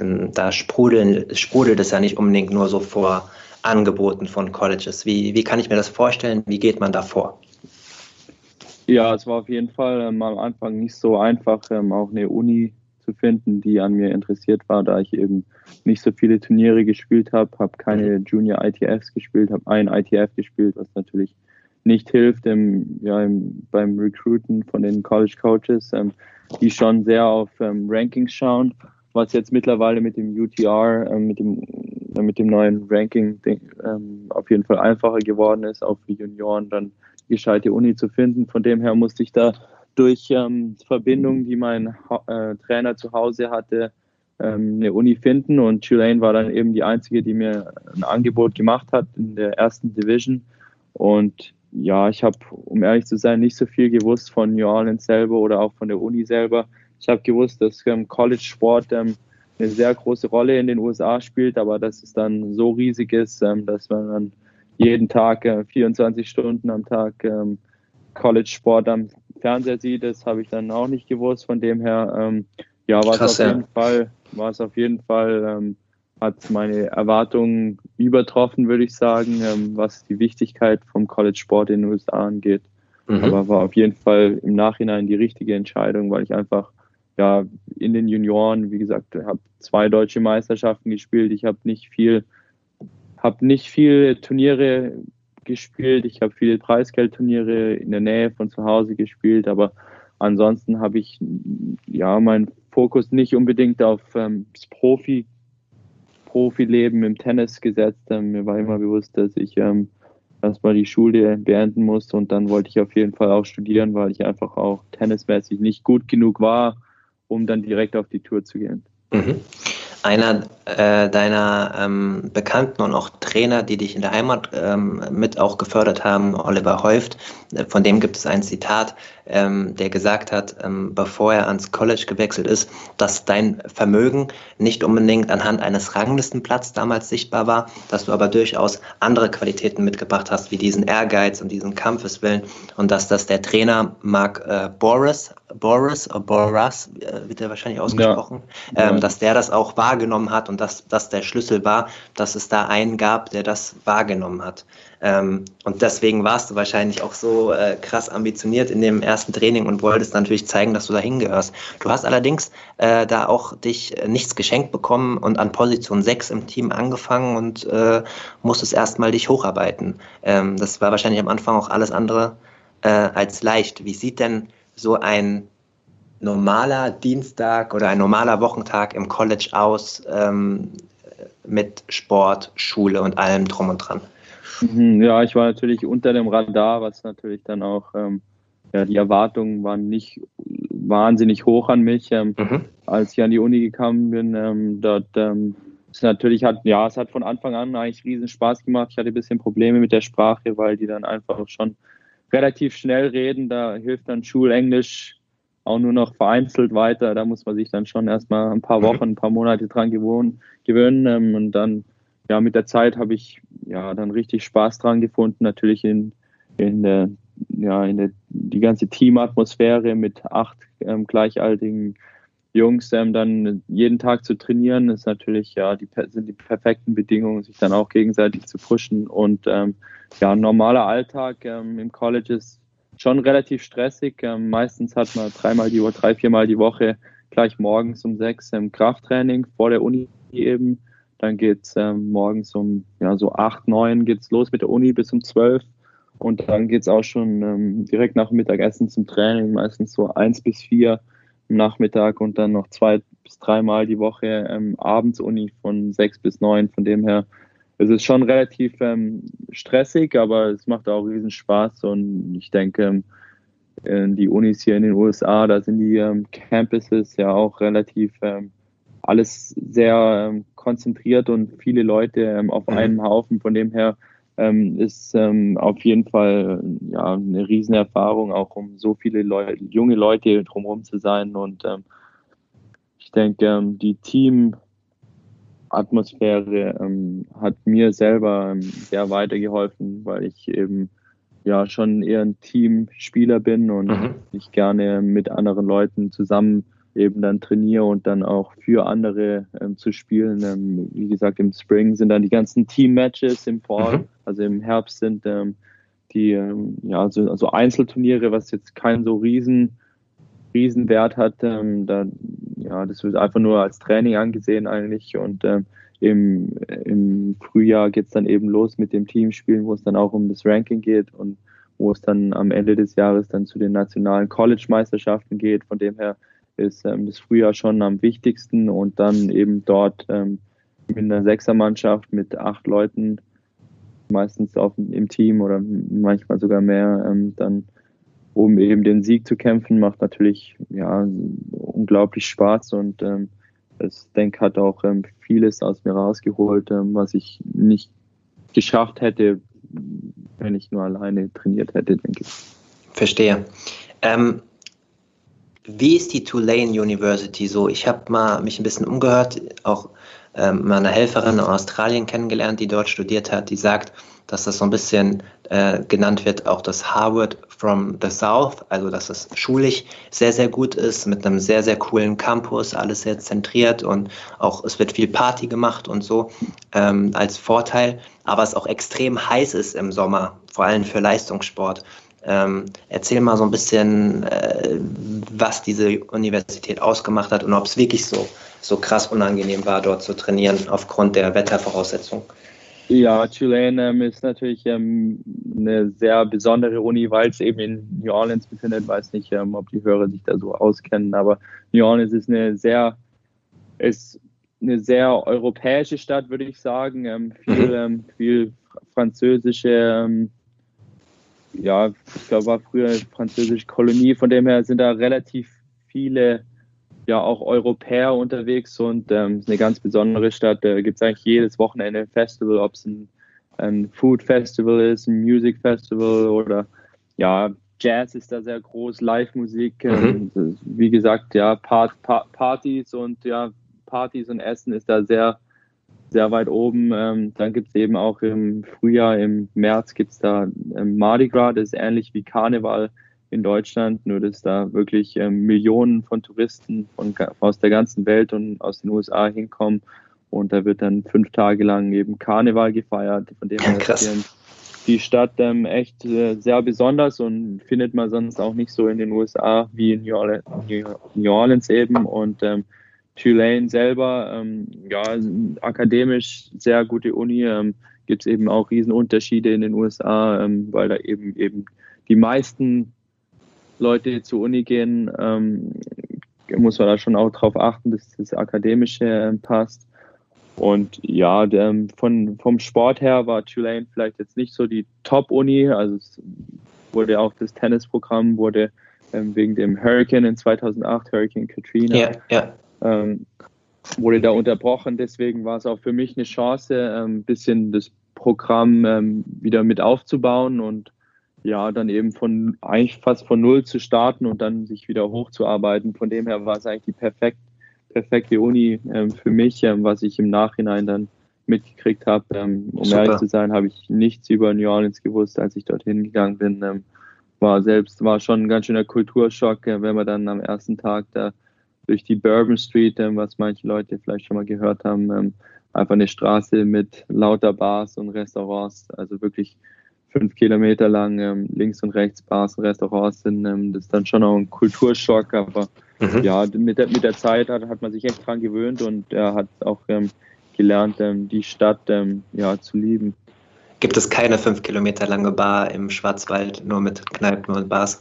Ähm, da sprudeln, sprudelt es ja nicht unbedingt nur so vor Angeboten von Colleges. Wie, wie kann ich mir das vorstellen? Wie geht man da vor? Ja, es war auf jeden Fall ähm, am Anfang nicht so einfach, ähm, auch eine Uni zu finden, die an mir interessiert war, da ich eben nicht so viele Turniere gespielt habe, habe keine Junior ITFs gespielt, habe ein ITF gespielt, was natürlich nicht hilft im, ja, im, beim Recruiten von den College Coaches, ähm, die schon sehr auf ähm, Rankings schauen, was jetzt mittlerweile mit dem UTR, ähm, mit, dem, äh, mit dem neuen Ranking ähm, auf jeden Fall einfacher geworden ist, auch für Junioren dann gescheite Uni zu finden. Von dem her musste ich da durch ähm, Verbindungen, die mein äh, Trainer zu Hause hatte, ähm, eine Uni finden. Und Tulane war dann eben die einzige, die mir ein Angebot gemacht hat in der ersten Division. Und ja, ich habe, um ehrlich zu sein, nicht so viel gewusst von New Orleans selber oder auch von der Uni selber. Ich habe gewusst, dass ähm, College-Sport ähm, eine sehr große Rolle in den USA spielt, aber dass es dann so riesig ist, ähm, dass man dann jeden Tag äh, 24 Stunden am Tag ähm, College-Sport am Fernseher sieht, das habe ich dann auch nicht gewusst. Von dem her, ähm, ja, war es auf ja. jeden Fall, war es auf jeden Fall, ähm, hat meine Erwartungen übertroffen, würde ich sagen, ähm, was die Wichtigkeit vom College-Sport in den USA angeht. Mhm. Aber war auf jeden Fall im Nachhinein die richtige Entscheidung, weil ich einfach ja in den Junioren, wie gesagt, habe zwei deutsche Meisterschaften gespielt. Ich habe nicht viel habe nicht viele Turniere gespielt. Ich habe viele Preisgeldturniere in der Nähe von zu Hause gespielt, aber ansonsten habe ich ja meinen Fokus nicht unbedingt auf ähm, das Profi Profileben im Tennis gesetzt. Ähm, mir war immer bewusst, dass ich ähm, erstmal die Schule beenden musste und dann wollte ich auf jeden Fall auch studieren, weil ich einfach auch tennismäßig nicht gut genug war, um dann direkt auf die Tour zu gehen. Mhm einer äh, deiner ähm, Bekannten und auch Trainer, die dich in der Heimat ähm, mit auch gefördert haben, Oliver Häuft, äh, von dem gibt es ein Zitat, ähm, der gesagt hat, ähm, bevor er ans College gewechselt ist, dass dein Vermögen nicht unbedingt anhand eines Ranglistenplatz damals sichtbar war, dass du aber durchaus andere Qualitäten mitgebracht hast, wie diesen Ehrgeiz und diesen Kampfeswillen und dass das der Trainer Mark äh, Boris, Boris, oder Boras, äh, wird er wahrscheinlich ausgesprochen, ja. Ähm, dass der das auch wahrgenommen hat und dass das der Schlüssel war, dass es da einen gab, der das wahrgenommen hat. Ähm, und deswegen warst du wahrscheinlich auch so äh, krass ambitioniert in dem ersten Training und wolltest natürlich zeigen, dass du da hingehörst. Du hast allerdings äh, da auch dich äh, nichts geschenkt bekommen und an Position 6 im Team angefangen und äh, musstest erstmal dich hocharbeiten. Ähm, das war wahrscheinlich am Anfang auch alles andere äh, als leicht. Wie sieht denn so ein normaler Dienstag oder ein normaler Wochentag im College aus ähm, mit Sport, Schule und allem drum und dran? Mhm, ja, ich war natürlich unter dem Radar, was natürlich dann auch, ähm, ja, die Erwartungen waren nicht wahnsinnig hoch an mich, ähm, mhm. als ich an die Uni gekommen bin. Ähm, dort ähm, ist natürlich hat, ja, es hat von Anfang an eigentlich riesen Spaß gemacht. Ich hatte ein bisschen Probleme mit der Sprache, weil die dann einfach schon relativ schnell reden. Da hilft dann Schulenglisch auch nur noch vereinzelt weiter. Da muss man sich dann schon erstmal ein paar mhm. Wochen, ein paar Monate dran gewohnen, gewöhnen. Ähm, und dann, ja, mit der Zeit habe ich ja dann richtig Spaß dran gefunden. Natürlich in, in der, ja, in der, die ganze Teamatmosphäre mit acht ähm, gleichaltigen Jungs ähm, dann jeden Tag zu trainieren, ist natürlich ja die sind die perfekten Bedingungen, sich dann auch gegenseitig zu pushen. Und ähm, ja, normaler Alltag ähm, im College ist schon relativ stressig. Ähm, meistens hat man dreimal die Woche, drei, viermal die Woche gleich morgens um sechs ähm, Krafttraining vor der Uni eben. Dann geht's ähm, morgens um ja so acht, neun geht's los mit der Uni bis um zwölf. Und dann geht's auch schon ähm, direkt nach Mittagessen zum Training, meistens so eins bis vier am Nachmittag und dann noch zwei bis dreimal die Woche ähm, abends Uni von sechs bis neun. Von dem her es ist schon relativ ähm, stressig, aber es macht auch riesen Spaß und ich denke, ähm, die Unis hier in den USA, da sind die ähm, Campuses ja auch relativ ähm, alles sehr ähm, konzentriert und viele Leute ähm, auf mhm. einem Haufen. Von dem her ähm, ist ähm, auf jeden Fall ja, eine Riesenerfahrung, auch um so viele Leute, junge Leute drumherum zu sein. Und ähm, ich denke, ähm, die Team, Atmosphäre ähm, hat mir selber ähm, sehr weitergeholfen, weil ich eben ja schon eher ein Teamspieler bin und mhm. ich gerne mit anderen Leuten zusammen eben dann trainiere und dann auch für andere ähm, zu spielen. Ähm, wie gesagt, im Spring sind dann die ganzen Team-Matches, im Fall, mhm. also im Herbst sind ähm, die ähm, ja so also Einzelturniere, was jetzt kein so riesen Riesenwert hat. Ähm, da, ja, das wird einfach nur als Training angesehen eigentlich und ähm, im, im Frühjahr geht es dann eben los mit dem Teamspielen, wo es dann auch um das Ranking geht und wo es dann am Ende des Jahres dann zu den nationalen College-Meisterschaften geht. Von dem her ist ähm, das Frühjahr schon am wichtigsten und dann eben dort ähm, mit einer Sechsermannschaft mit acht Leuten, meistens auf, im Team oder manchmal sogar mehr, ähm, dann um eben den Sieg zu kämpfen, macht natürlich ja unglaublich Spaß und ähm, ich denke, hat auch ähm, vieles aus mir rausgeholt, ähm, was ich nicht geschafft hätte, wenn ich nur alleine trainiert hätte, denke ich. Verstehe. Ähm, wie ist die Tulane University so? Ich habe mal mich ein bisschen umgehört, auch ähm, meine Helferin in Australien kennengelernt, die dort studiert hat, die sagt, dass das so ein bisschen äh, genannt wird, auch das Harvard from the South, also dass es schulisch sehr, sehr gut ist, mit einem sehr, sehr coolen Campus, alles sehr zentriert und auch es wird viel Party gemacht und so ähm, als Vorteil, aber es auch extrem heiß ist im Sommer, vor allem für Leistungssport. Ähm, erzähl mal so ein bisschen, äh, was diese Universität ausgemacht hat und ob es wirklich so, so krass unangenehm war, dort zu trainieren aufgrund der Wettervoraussetzungen. Ja, Tulane ähm, ist natürlich ähm, eine sehr besondere Uni, weil es eben in New Orleans befindet. Ich weiß nicht, ähm, ob die Hörer sich da so auskennen, aber New Orleans ist eine sehr, ist eine sehr europäische Stadt, würde ich sagen. Ähm, viel, mhm. ähm, viel französische, ähm, ja, ich glaube, war früher eine französische Kolonie. Von dem her sind da relativ viele ja auch Europäer unterwegs und ähm, ist eine ganz besondere Stadt. Da gibt es eigentlich jedes Wochenende ein Festival, ob es ein, ein Food Festival ist, ein Music Festival oder ja, Jazz ist da sehr groß, Live-Musik, ähm, mhm. wie gesagt, ja, Part, Part, Partys und ja, Partys und Essen ist da sehr, sehr weit oben. Ähm, dann gibt es eben auch im Frühjahr, im März gibt es da ähm, Mardi Gras, das ist ähnlich wie Karneval in Deutschland, nur dass da wirklich ähm, Millionen von Touristen von, aus der ganzen Welt und aus den USA hinkommen. Und da wird dann fünf Tage lang eben Karneval gefeiert. Von dem her ist die Stadt ähm, echt äh, sehr besonders und findet man sonst auch nicht so in den USA wie in New Orleans, New Orleans eben. Und ähm, Tulane selber, ähm, ja, akademisch sehr gute Uni. Ähm, Gibt es eben auch Riesenunterschiede in den USA, ähm, weil da eben eben die meisten Leute zur Uni gehen, ähm, muss man da schon auch darauf achten, dass das Akademische äh, passt. Und ja, ähm, von, vom Sport her war Tulane vielleicht jetzt nicht so die Top-Uni. Also es wurde auch das Tennisprogramm wurde ähm, wegen dem Hurricane in 2008, Hurricane Katrina, ja, ja. Ähm, wurde da unterbrochen. Deswegen war es auch für mich eine Chance, ein ähm, bisschen das Programm ähm, wieder mit aufzubauen und ja, dann eben von eigentlich fast von null zu starten und dann sich wieder hochzuarbeiten. Von dem her war es eigentlich die perfekt, perfekte Uni ähm, für mich, was ich im Nachhinein dann mitgekriegt habe. Um Super. ehrlich zu sein, habe ich nichts über New Orleans gewusst, als ich dorthin gegangen bin. War selbst, war schon ein ganz schöner Kulturschock, äh, wenn man dann am ersten Tag da durch die Bourbon Street, äh, was manche Leute vielleicht schon mal gehört haben, ähm, einfach eine Straße mit lauter Bars und Restaurants, also wirklich fünf Kilometer lang ähm, links und rechts Bars und Restaurants sind. Ähm, das ist dann schon auch ein Kulturschock, aber mhm. ja, mit der, mit der Zeit hat, hat man sich echt dran gewöhnt und er hat auch ähm, gelernt, ähm, die Stadt ähm, ja, zu lieben. Gibt es keine fünf Kilometer lange Bar im Schwarzwald, nur mit Kneipen und Bars?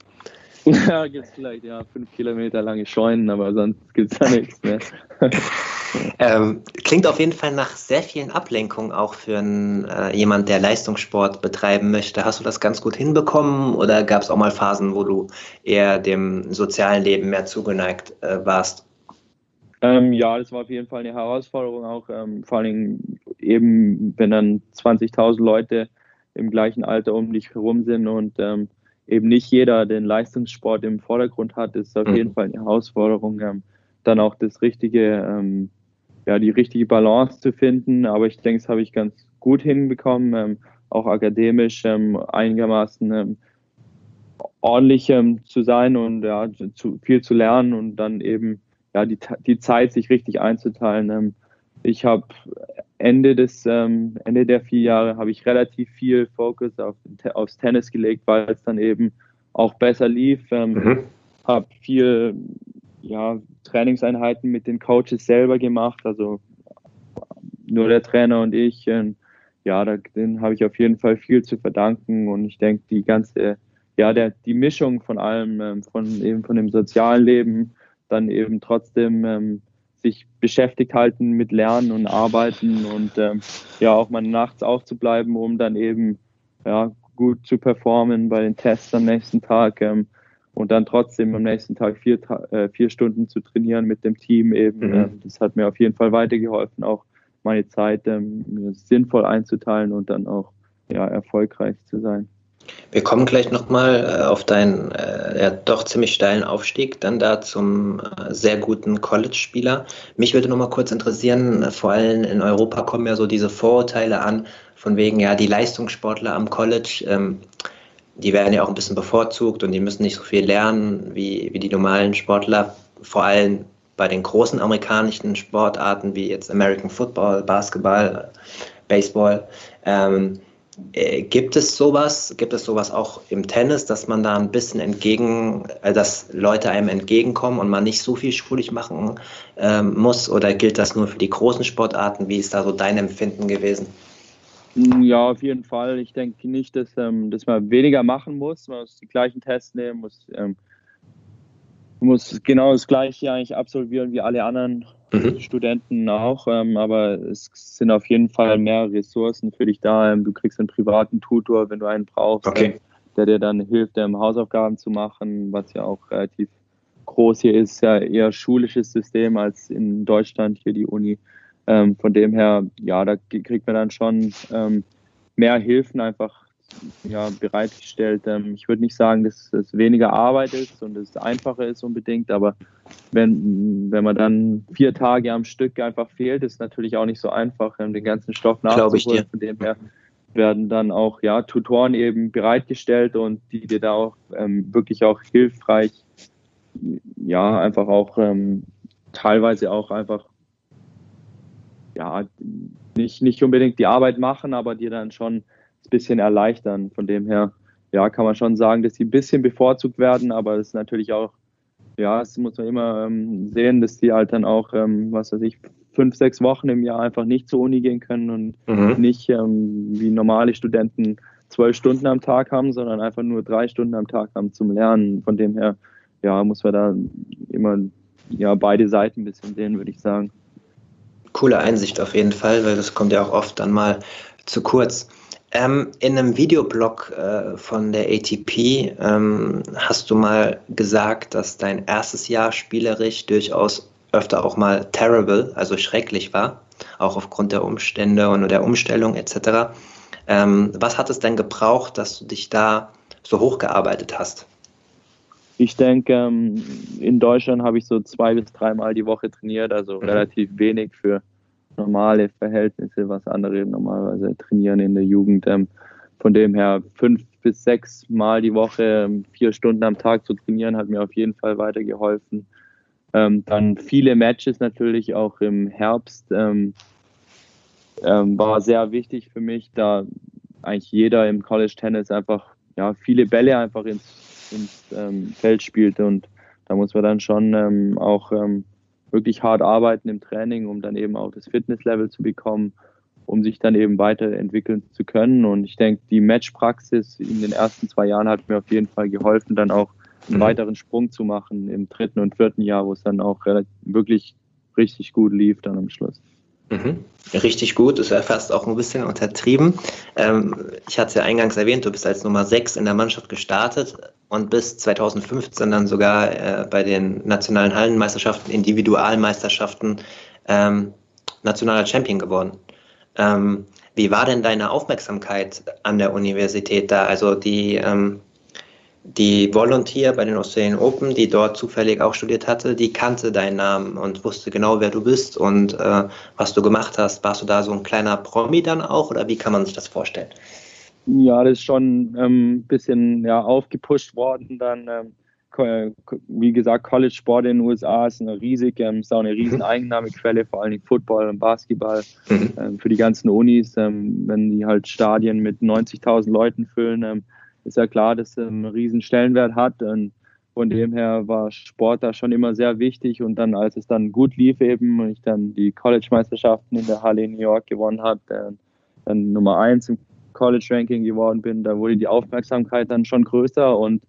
Ja, gibt es vielleicht ja fünf Kilometer lange Scheunen, aber sonst gibt es da nichts mehr. ähm, klingt auf jeden Fall nach sehr vielen Ablenkungen auch für einen, äh, jemand, der Leistungssport betreiben möchte. Hast du das ganz gut hinbekommen oder gab es auch mal Phasen, wo du eher dem sozialen Leben mehr zugeneigt äh, warst? Ähm, ja, das war auf jeden Fall eine Herausforderung auch, ähm, vor allem eben, wenn dann 20.000 Leute im gleichen Alter um dich herum sind und ähm, eben nicht jeder den Leistungssport im Vordergrund hat, ist auf mhm. jeden Fall eine Herausforderung, ähm, dann auch das richtige, ähm, ja, die richtige Balance zu finden. Aber ich denke, das habe ich ganz gut hinbekommen, ähm, auch akademisch ähm, einigermaßen ähm, ordentlich ähm, zu sein und ja, zu, viel zu lernen und dann eben ja, die, die Zeit sich richtig einzuteilen. ich habe Ende des ähm, Ende der vier Jahre habe ich relativ viel Fokus auf, aufs Tennis gelegt, weil es dann eben auch besser lief. Ähm, mhm. Habe viel ja, Trainingseinheiten mit den Coaches selber gemacht, also nur der Trainer und ich. Ähm, ja, da, den habe ich auf jeden Fall viel zu verdanken und ich denke, die ganze, ja, der, die Mischung von allem, ähm, von eben von dem sozialen Leben, dann eben trotzdem ähm, sich beschäftigt halten mit Lernen und Arbeiten und ähm, ja auch mal nachts aufzubleiben, um dann eben ja, gut zu performen bei den Tests am nächsten Tag ähm, und dann trotzdem am nächsten Tag vier, äh, vier Stunden zu trainieren mit dem Team eben. Mhm. Ähm, das hat mir auf jeden Fall weitergeholfen, auch meine Zeit ähm, sinnvoll einzuteilen und dann auch ja, erfolgreich zu sein. Wir kommen gleich nochmal äh, auf deinen äh, ja, doch ziemlich steilen Aufstieg, dann da zum äh, sehr guten College-Spieler. Mich würde nochmal kurz interessieren, vor allem in Europa kommen ja so diese Vorurteile an, von wegen, ja, die Leistungssportler am College, ähm, die werden ja auch ein bisschen bevorzugt und die müssen nicht so viel lernen wie, wie die normalen Sportler, vor allem bei den großen amerikanischen Sportarten wie jetzt American Football, Basketball, Baseball. Ähm, äh, gibt es sowas, gibt es sowas auch im Tennis, dass man da ein bisschen entgegen, äh, dass Leute einem entgegenkommen und man nicht so viel schulisch machen ähm, muss? Oder gilt das nur für die großen Sportarten? Wie ist da so dein Empfinden gewesen? Ja, auf jeden Fall. Ich denke nicht, dass, ähm, dass man weniger machen muss. Man muss die gleichen Tests nehmen, muss, ähm, muss genau das Gleiche eigentlich absolvieren wie alle anderen mhm. Studenten auch, ähm, aber es sind auf jeden Fall mehr Ressourcen für dich da. Ähm, du kriegst einen privaten Tutor, wenn du einen brauchst, okay. der dir dann hilft, ähm, Hausaufgaben zu machen, was ja auch relativ groß hier ist, ja eher schulisches System als in Deutschland hier die Uni. Ähm, von dem her, ja, da kriegt man dann schon ähm, mehr Hilfen einfach ja, bereitgestellt. Ähm, ich würde nicht sagen, dass es weniger Arbeit ist und es einfacher ist unbedingt, aber wenn, wenn man dann vier Tage am Stück einfach fehlt, ist natürlich auch nicht so einfach, ähm, den ganzen Stoff nachzuholen. Von dem her werden dann auch ja, Tutoren eben bereitgestellt und die dir da auch ähm, wirklich auch hilfreich, ja, einfach auch ähm, teilweise auch einfach ja, nicht, nicht unbedingt die Arbeit machen, aber dir dann schon bisschen erleichtern. Von dem her, ja, kann man schon sagen, dass die ein bisschen bevorzugt werden, aber es ist natürlich auch, ja, das muss man immer ähm, sehen, dass die halt dann auch, ähm, was weiß ich, fünf, sechs Wochen im Jahr einfach nicht zur Uni gehen können und mhm. nicht ähm, wie normale Studenten zwölf Stunden am Tag haben, sondern einfach nur drei Stunden am Tag haben zum Lernen. Von dem her, ja, muss man da immer ja, beide Seiten ein bisschen sehen, würde ich sagen. coole Einsicht auf jeden Fall, weil das kommt ja auch oft dann mal zu kurz. Ähm, in einem Videoblog äh, von der ATP ähm, hast du mal gesagt, dass dein erstes Jahr spielerisch durchaus öfter auch mal terrible, also schrecklich war, auch aufgrund der Umstände und der Umstellung etc. Ähm, was hat es denn gebraucht, dass du dich da so hochgearbeitet hast? Ich denke, ähm, in Deutschland habe ich so zwei bis dreimal die Woche trainiert, also mhm. relativ wenig für normale Verhältnisse, was andere normalerweise trainieren in der Jugend. Ähm, von dem her fünf bis sechs Mal die Woche, ähm, vier Stunden am Tag zu trainieren, hat mir auf jeden Fall weitergeholfen. dann viele Matches natürlich auch im Herbst war sehr wichtig für mich, da eigentlich jeder im College Tennis einfach ja, viele Bälle einfach ins ins ähm, Feld spielte. Und da muss man dann schon ähm, auch ähm, wirklich hart arbeiten im Training, um dann eben auch das Fitnesslevel zu bekommen, um sich dann eben weiterentwickeln zu können. Und ich denke, die Matchpraxis in den ersten zwei Jahren hat mir auf jeden Fall geholfen, dann auch einen mhm. weiteren Sprung zu machen im dritten und vierten Jahr, wo es dann auch wirklich richtig gut lief dann am Schluss. Mhm. Richtig gut, ist ja fast auch ein bisschen untertrieben. Ähm, ich hatte es ja eingangs erwähnt, du bist als Nummer 6 in der Mannschaft gestartet und bis 2015 dann sogar äh, bei den nationalen Hallenmeisterschaften, Individualmeisterschaften ähm, nationaler Champion geworden. Ähm, wie war denn deine Aufmerksamkeit an der Universität da? Also die ähm, die Volunteer bei den Australian Open, die dort zufällig auch studiert hatte, die kannte deinen Namen und wusste genau, wer du bist und äh, was du gemacht hast. Warst du da so ein kleiner Promi dann auch oder wie kann man sich das vorstellen? Ja, das ist schon ein ähm, bisschen ja, aufgepusht worden dann. Ähm, wie gesagt, College-Sport in den USA ist eine riesig, ähm, ist auch eine riesen mhm. Einnahmequelle, vor allem Football und Basketball mhm. ähm, für die ganzen Unis. Ähm, wenn die halt Stadien mit 90.000 Leuten füllen, ähm, ist ja klar, dass es einen riesen Stellenwert hat. Und von dem her war Sport da schon immer sehr wichtig. Und dann, als es dann gut lief eben und ich dann die College-Meisterschaften in der Halle in New York gewonnen habe, dann Nummer eins im College-Ranking geworden bin, da wurde die Aufmerksamkeit dann schon größer und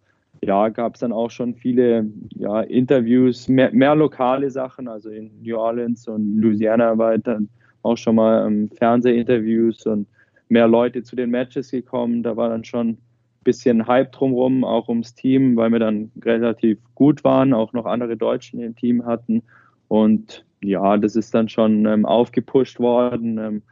ja, gab es dann auch schon viele ja, Interviews, mehr, mehr, lokale Sachen, also in New Orleans und Louisiana war dann auch schon mal ähm, Fernsehinterviews und mehr Leute zu den Matches gekommen. Da war dann schon bisschen Hype drumherum, auch ums Team, weil wir dann relativ gut waren, auch noch andere Deutschen im Team hatten. Und ja, das ist dann schon ähm, aufgepusht worden. Ähm,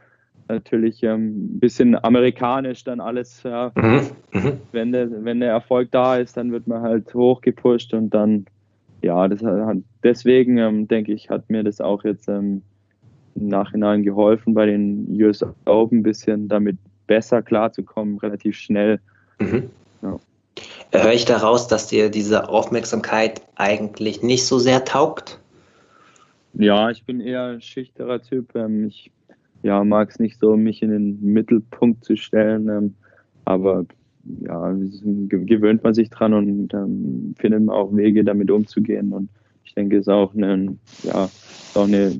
natürlich ähm, ein bisschen amerikanisch dann alles. Ja. Mhm. Mhm. Wenn, der, wenn der Erfolg da ist, dann wird man halt hochgepusht und dann, ja, das hat, deswegen ähm, denke ich, hat mir das auch jetzt ähm, im Nachhinein geholfen, bei den US Open ein bisschen damit besser klarzukommen, relativ schnell Mhm. Ja. Höre ich daraus, dass dir diese Aufmerksamkeit eigentlich nicht so sehr taugt? Ja, ich bin eher ein schüchterer Typ. Ähm, ich ja, mag es nicht so, mich in den Mittelpunkt zu stellen. Ähm, aber ja, gewöhnt man sich dran und ähm, findet man auch Wege, damit umzugehen. Und ich denke, es ist auch eine, ja, ist auch eine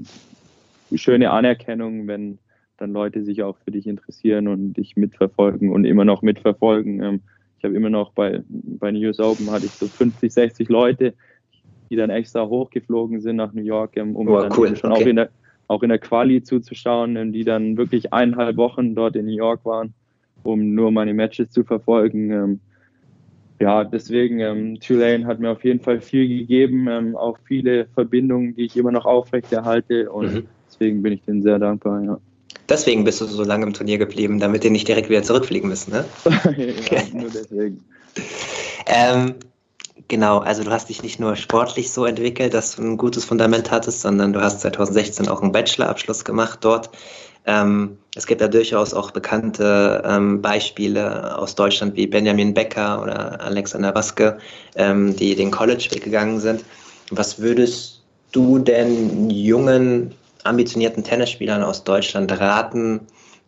schöne Anerkennung, wenn dann Leute sich auch für dich interessieren und dich mitverfolgen und immer noch mitverfolgen. Ähm, ich habe immer noch bei, bei US Open hatte ich so 50, 60 Leute, die dann extra hochgeflogen sind nach New York, ähm, um oh, dann cool. schon okay. auch in der auch in der Quali zuzuschauen, ähm, die dann wirklich eineinhalb Wochen dort in New York waren, um nur meine Matches zu verfolgen. Ja, deswegen, Tulane hat mir auf jeden Fall viel gegeben, auch viele Verbindungen, die ich immer noch aufrechterhalte und mhm. deswegen bin ich denen sehr dankbar. Ja. Deswegen bist du so lange im Turnier geblieben, damit die nicht direkt wieder zurückfliegen müssen, ne? ja, nur deswegen. ähm, genau, also du hast dich nicht nur sportlich so entwickelt, dass du ein gutes Fundament hattest, sondern du hast 2016 auch einen Bachelorabschluss gemacht dort. Ähm, es gibt ja durchaus auch bekannte ähm, Beispiele aus Deutschland wie Benjamin Becker oder Alexander Waske, ähm, die den College-Weg gegangen sind. Was würdest du denn jungen ambitionierten Tennisspielern aus Deutschland raten,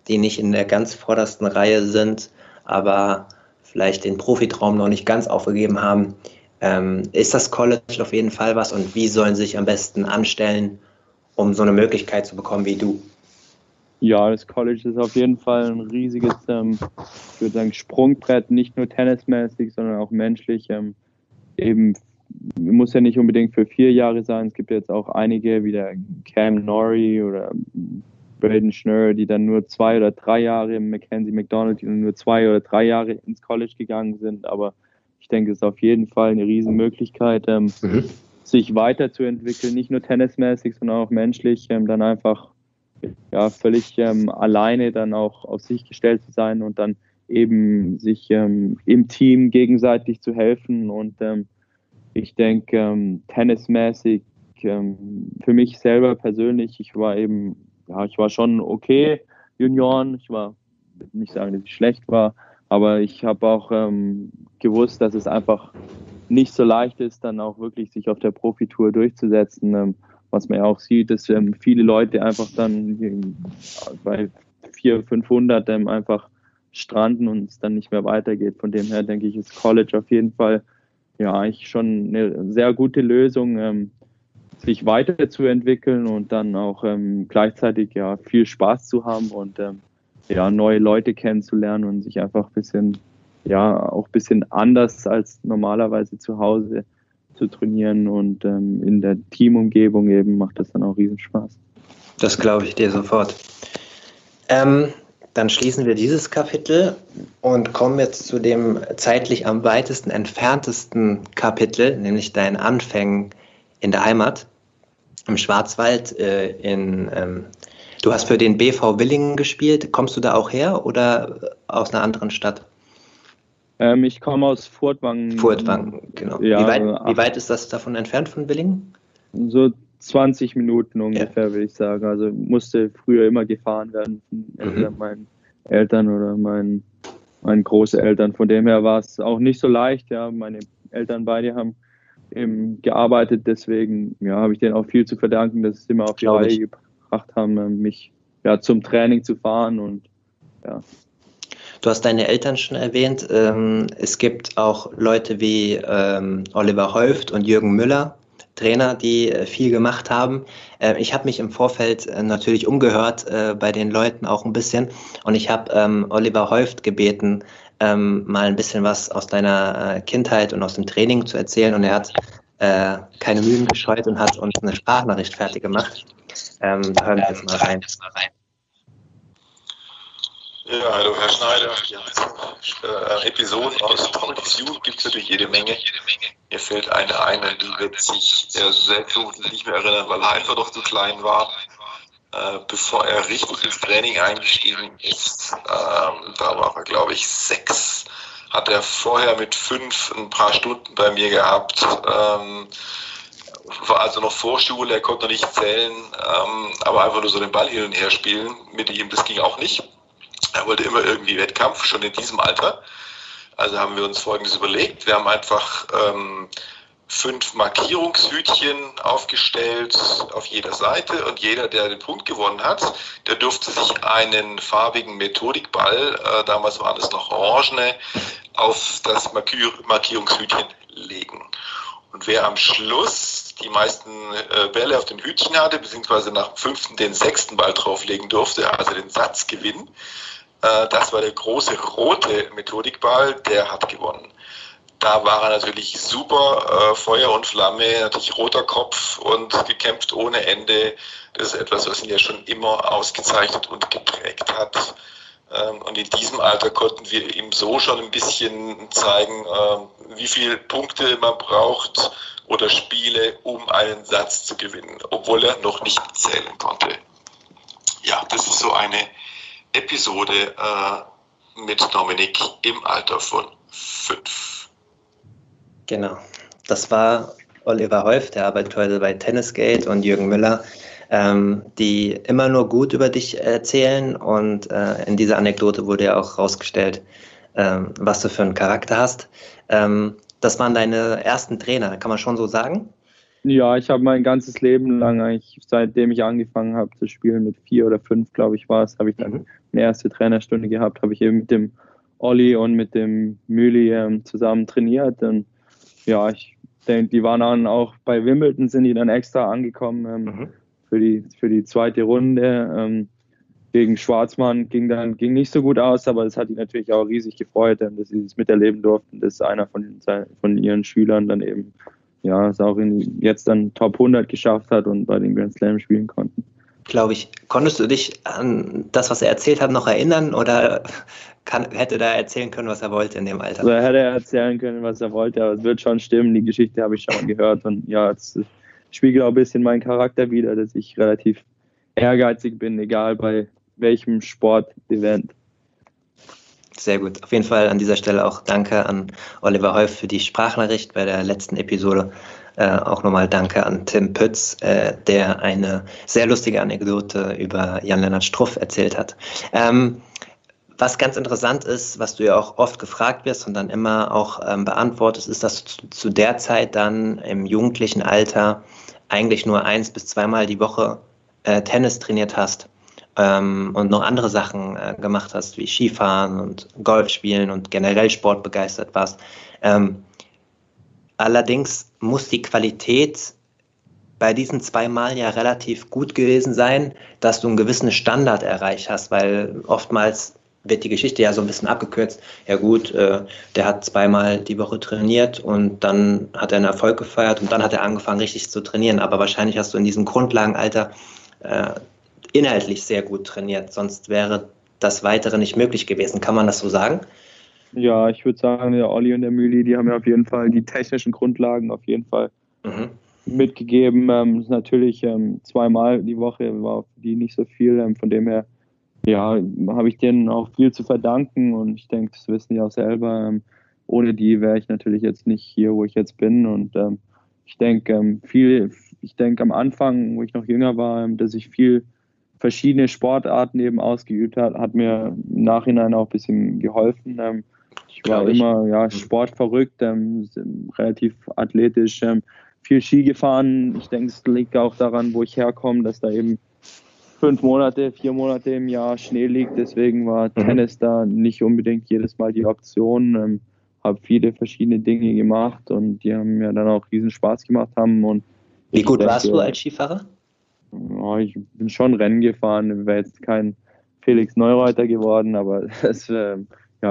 die nicht in der ganz vordersten Reihe sind, aber vielleicht den Profitraum noch nicht ganz aufgegeben haben. Ähm, ist das College auf jeden Fall was und wie sollen sie sich am besten anstellen, um so eine Möglichkeit zu bekommen wie du? Ja, das College ist auf jeden Fall ein riesiges, ähm, ich würde sagen, Sprungbrett, nicht nur tennismäßig, sondern auch menschlich. Ähm, eben muss ja nicht unbedingt für vier Jahre sein. Es gibt jetzt auch einige, wie der Cam Norrie oder Braden Schnurr, die dann nur zwei oder drei Jahre, Mackenzie McDonald, die nur zwei oder drei Jahre ins College gegangen sind. Aber ich denke, es ist auf jeden Fall eine Riesenmöglichkeit, ähm, mhm. sich weiterzuentwickeln, nicht nur tennismäßig, sondern auch menschlich, ähm, dann einfach ja, völlig ähm, alleine dann auch auf sich gestellt zu sein und dann eben sich ähm, im Team gegenseitig zu helfen. Und ähm, ich denke, ähm, tennismäßig ähm, für mich selber persönlich, ich war eben, ja, ich war schon okay Junioren. Ich war nicht sagen, dass ich schlecht war, aber ich habe auch ähm, gewusst, dass es einfach nicht so leicht ist, dann auch wirklich sich auf der Profitour durchzusetzen. Ähm, was man ja auch sieht, dass ähm, viele Leute einfach dann bei 400, 500 ähm, einfach stranden und es dann nicht mehr weitergeht. Von dem her denke ich, ist College auf jeden Fall ja eigentlich schon eine sehr gute Lösung, ähm, sich weiterzuentwickeln und dann auch ähm, gleichzeitig ja viel Spaß zu haben und ähm, ja neue Leute kennenzulernen und sich einfach ein bisschen ja auch ein bisschen anders als normalerweise zu Hause zu trainieren und ähm, in der Teamumgebung eben macht das dann auch riesen Spaß. Das glaube ich dir sofort. Ähm, dann schließen wir dieses Kapitel und kommen jetzt zu dem zeitlich am weitesten entferntesten Kapitel, nämlich deinen Anfängen in der Heimat, im Schwarzwald. Äh, in, ähm, du hast für den BV Willingen gespielt. Kommst du da auch her oder aus einer anderen Stadt? Ähm, ich komme aus Furtwangen. Furtwangen, genau. Ja, wie, weit, wie, weit, ist das davon entfernt von Willingen? So 20 Minuten ungefähr, ja. würde ich sagen. Also musste früher immer gefahren werden von mhm. meinen Eltern oder meinen, meinen Großeltern. Von dem her war es auch nicht so leicht. Ja, meine Eltern beide haben eben gearbeitet, deswegen ja, habe ich denen auch viel zu verdanken, dass sie immer auf die Glaube Reihe ich. Gebracht haben, äh, mich ja, zum Training zu fahren und ja. Du hast deine Eltern schon erwähnt. Ähm, es gibt auch Leute wie ähm, Oliver Häuft und Jürgen Müller, Trainer, die äh, viel gemacht haben. Ich habe mich im Vorfeld äh, natürlich umgehört äh, bei den Leuten auch ein bisschen und ich habe ähm, Oliver Häuft gebeten, ähm, mal ein bisschen was aus deiner Kindheit und aus dem Training zu erzählen und er hat äh, keine Mühen gescheut und hat uns eine Sprachnachricht fertig gemacht. Ähm, hören wir jetzt mal rein. Ja, hallo Herr Schneider. Ja, äh, Episoden aus Tom's Youth gibt es natürlich jede Menge. Mir fällt eine ein, die wird sich äh, selbst nicht mehr erinnern, weil er einfach doch zu klein war. Äh, bevor er richtig ins Training eingestiegen ist, ähm, da war er glaube ich sechs, hat er vorher mit fünf ein paar Stunden bei mir gehabt. Ähm, war also noch Vorschule, er konnte noch nicht zählen, ähm, aber einfach nur so den Ball hin und her spielen mit ihm, das ging auch nicht. Er wollte immer irgendwie Wettkampf, schon in diesem Alter. Also haben wir uns Folgendes überlegt. Wir haben einfach ähm, fünf Markierungshütchen aufgestellt auf jeder Seite und jeder, der den Punkt gewonnen hat, der durfte sich einen farbigen Methodikball, äh, damals waren es noch Orangene, auf das Markier Markierungshütchen legen. Und wer am Schluss die meisten äh, Bälle auf den Hütchen hatte, beziehungsweise nach dem fünften den sechsten Ball drauflegen durfte, also den Satz gewinnen, äh, das war der große rote Methodikball, der hat gewonnen. Da war er natürlich super, äh, Feuer und Flamme, natürlich roter Kopf und gekämpft ohne Ende. Das ist etwas, was ihn ja schon immer ausgezeichnet und geprägt hat. Ähm, und in diesem Alter konnten wir ihm so schon ein bisschen zeigen, äh, wie viele Punkte man braucht oder Spiele, um einen Satz zu gewinnen, obwohl er noch nicht zählen konnte. Ja, das ist so eine Episode äh, mit Dominik im Alter von fünf. Genau. Das war Oliver Häuf, der arbeitet heute bei Tennisgate und Jürgen Müller, ähm, die immer nur gut über dich erzählen. Und äh, in dieser Anekdote wurde ja auch rausgestellt, ähm, was du für einen Charakter hast. Ähm, das waren deine ersten Trainer, kann man schon so sagen? Ja, ich habe mein ganzes Leben lang, eigentlich seitdem ich angefangen habe zu spielen, mit vier oder fünf, glaube ich, war es, habe ich dann mhm. eine erste Trainerstunde gehabt, habe ich eben mit dem Olli und mit dem Müli ähm, zusammen trainiert. Und ja, ich denke, die waren dann auch bei Wimbledon, sind die dann extra angekommen ähm, mhm. für, die, für die zweite Runde. Ähm, gegen Schwarzmann ging dann ging nicht so gut aus, aber das hat ihn natürlich auch riesig gefreut, dass sie es miterleben durften, dass einer von, von ihren Schülern dann eben ja, es auch in, jetzt dann Top 100 geschafft hat und bei den Grand Slam spielen konnten. Glaube ich. Konntest du dich an das, was er erzählt hat, noch erinnern oder kann, hätte er erzählen können, was er wollte in dem Alter? Also hätte er erzählen können, was er wollte, aber es wird schon stimmen. Die Geschichte habe ich schon mal gehört und ja, es spiegelt auch ein bisschen meinen Charakter wider, dass ich relativ ehrgeizig bin, egal bei welchem Sportevent. Sehr gut. Auf jeden Fall an dieser Stelle auch danke an Oliver Häuf für die Sprachnachricht bei der letzten Episode. Äh, auch nochmal danke an Tim Pütz, äh, der eine sehr lustige Anekdote über Jan-Lennart Struff erzählt hat. Ähm, was ganz interessant ist, was du ja auch oft gefragt wirst und dann immer auch ähm, beantwortest, ist, dass du zu, der Zeit dann im jugendlichen Alter eigentlich nur eins bis zweimal die Woche äh, Tennis trainiert hast ähm, und noch andere Sachen äh, gemacht hast, wie Skifahren und Golf spielen und generell sportbegeistert warst. Ähm, allerdings muss die Qualität bei diesen zwei Mal ja relativ gut gewesen sein, dass du einen gewissen Standard erreicht hast, weil oftmals wird die Geschichte ja so ein bisschen abgekürzt. Ja gut, äh, der hat zweimal die Woche trainiert und dann hat er einen Erfolg gefeiert und dann hat er angefangen richtig zu trainieren. Aber wahrscheinlich hast du in diesem Grundlagenalter äh, inhaltlich sehr gut trainiert, sonst wäre das Weitere nicht möglich gewesen. Kann man das so sagen? Ja, ich würde sagen, der Olli und der Müli, die haben ja auf jeden Fall die technischen Grundlagen auf jeden Fall mhm. mitgegeben. Ähm, natürlich ähm, zweimal die Woche war für die nicht so viel. Ähm, von dem her, ja, habe ich denen auch viel zu verdanken und ich denke, das wissen die auch selber. Ähm, ohne die wäre ich natürlich jetzt nicht hier, wo ich jetzt bin. Und ähm, ich denke, ähm, viel, ich denke am Anfang, wo ich noch jünger war, dass ich viel verschiedene Sportarten eben ausgeübt hat, hat mir im Nachhinein auch ein bisschen geholfen. Ich war ich. immer ja, mhm. sportverrückt, ähm, relativ athletisch, ähm, viel Ski gefahren. Ich denke, es liegt auch daran, wo ich herkomme, dass da eben fünf Monate, vier Monate im Jahr Schnee liegt. Deswegen war mhm. Tennis da nicht unbedingt jedes Mal die Option. Ähm, habe viele verschiedene Dinge gemacht und die haben mir dann auch riesen Spaß gemacht haben. Und Wie gut denke, warst du als Skifahrer? Ja, ich bin schon Rennen gefahren, wäre jetzt kein Felix Neureuther geworden, aber das äh,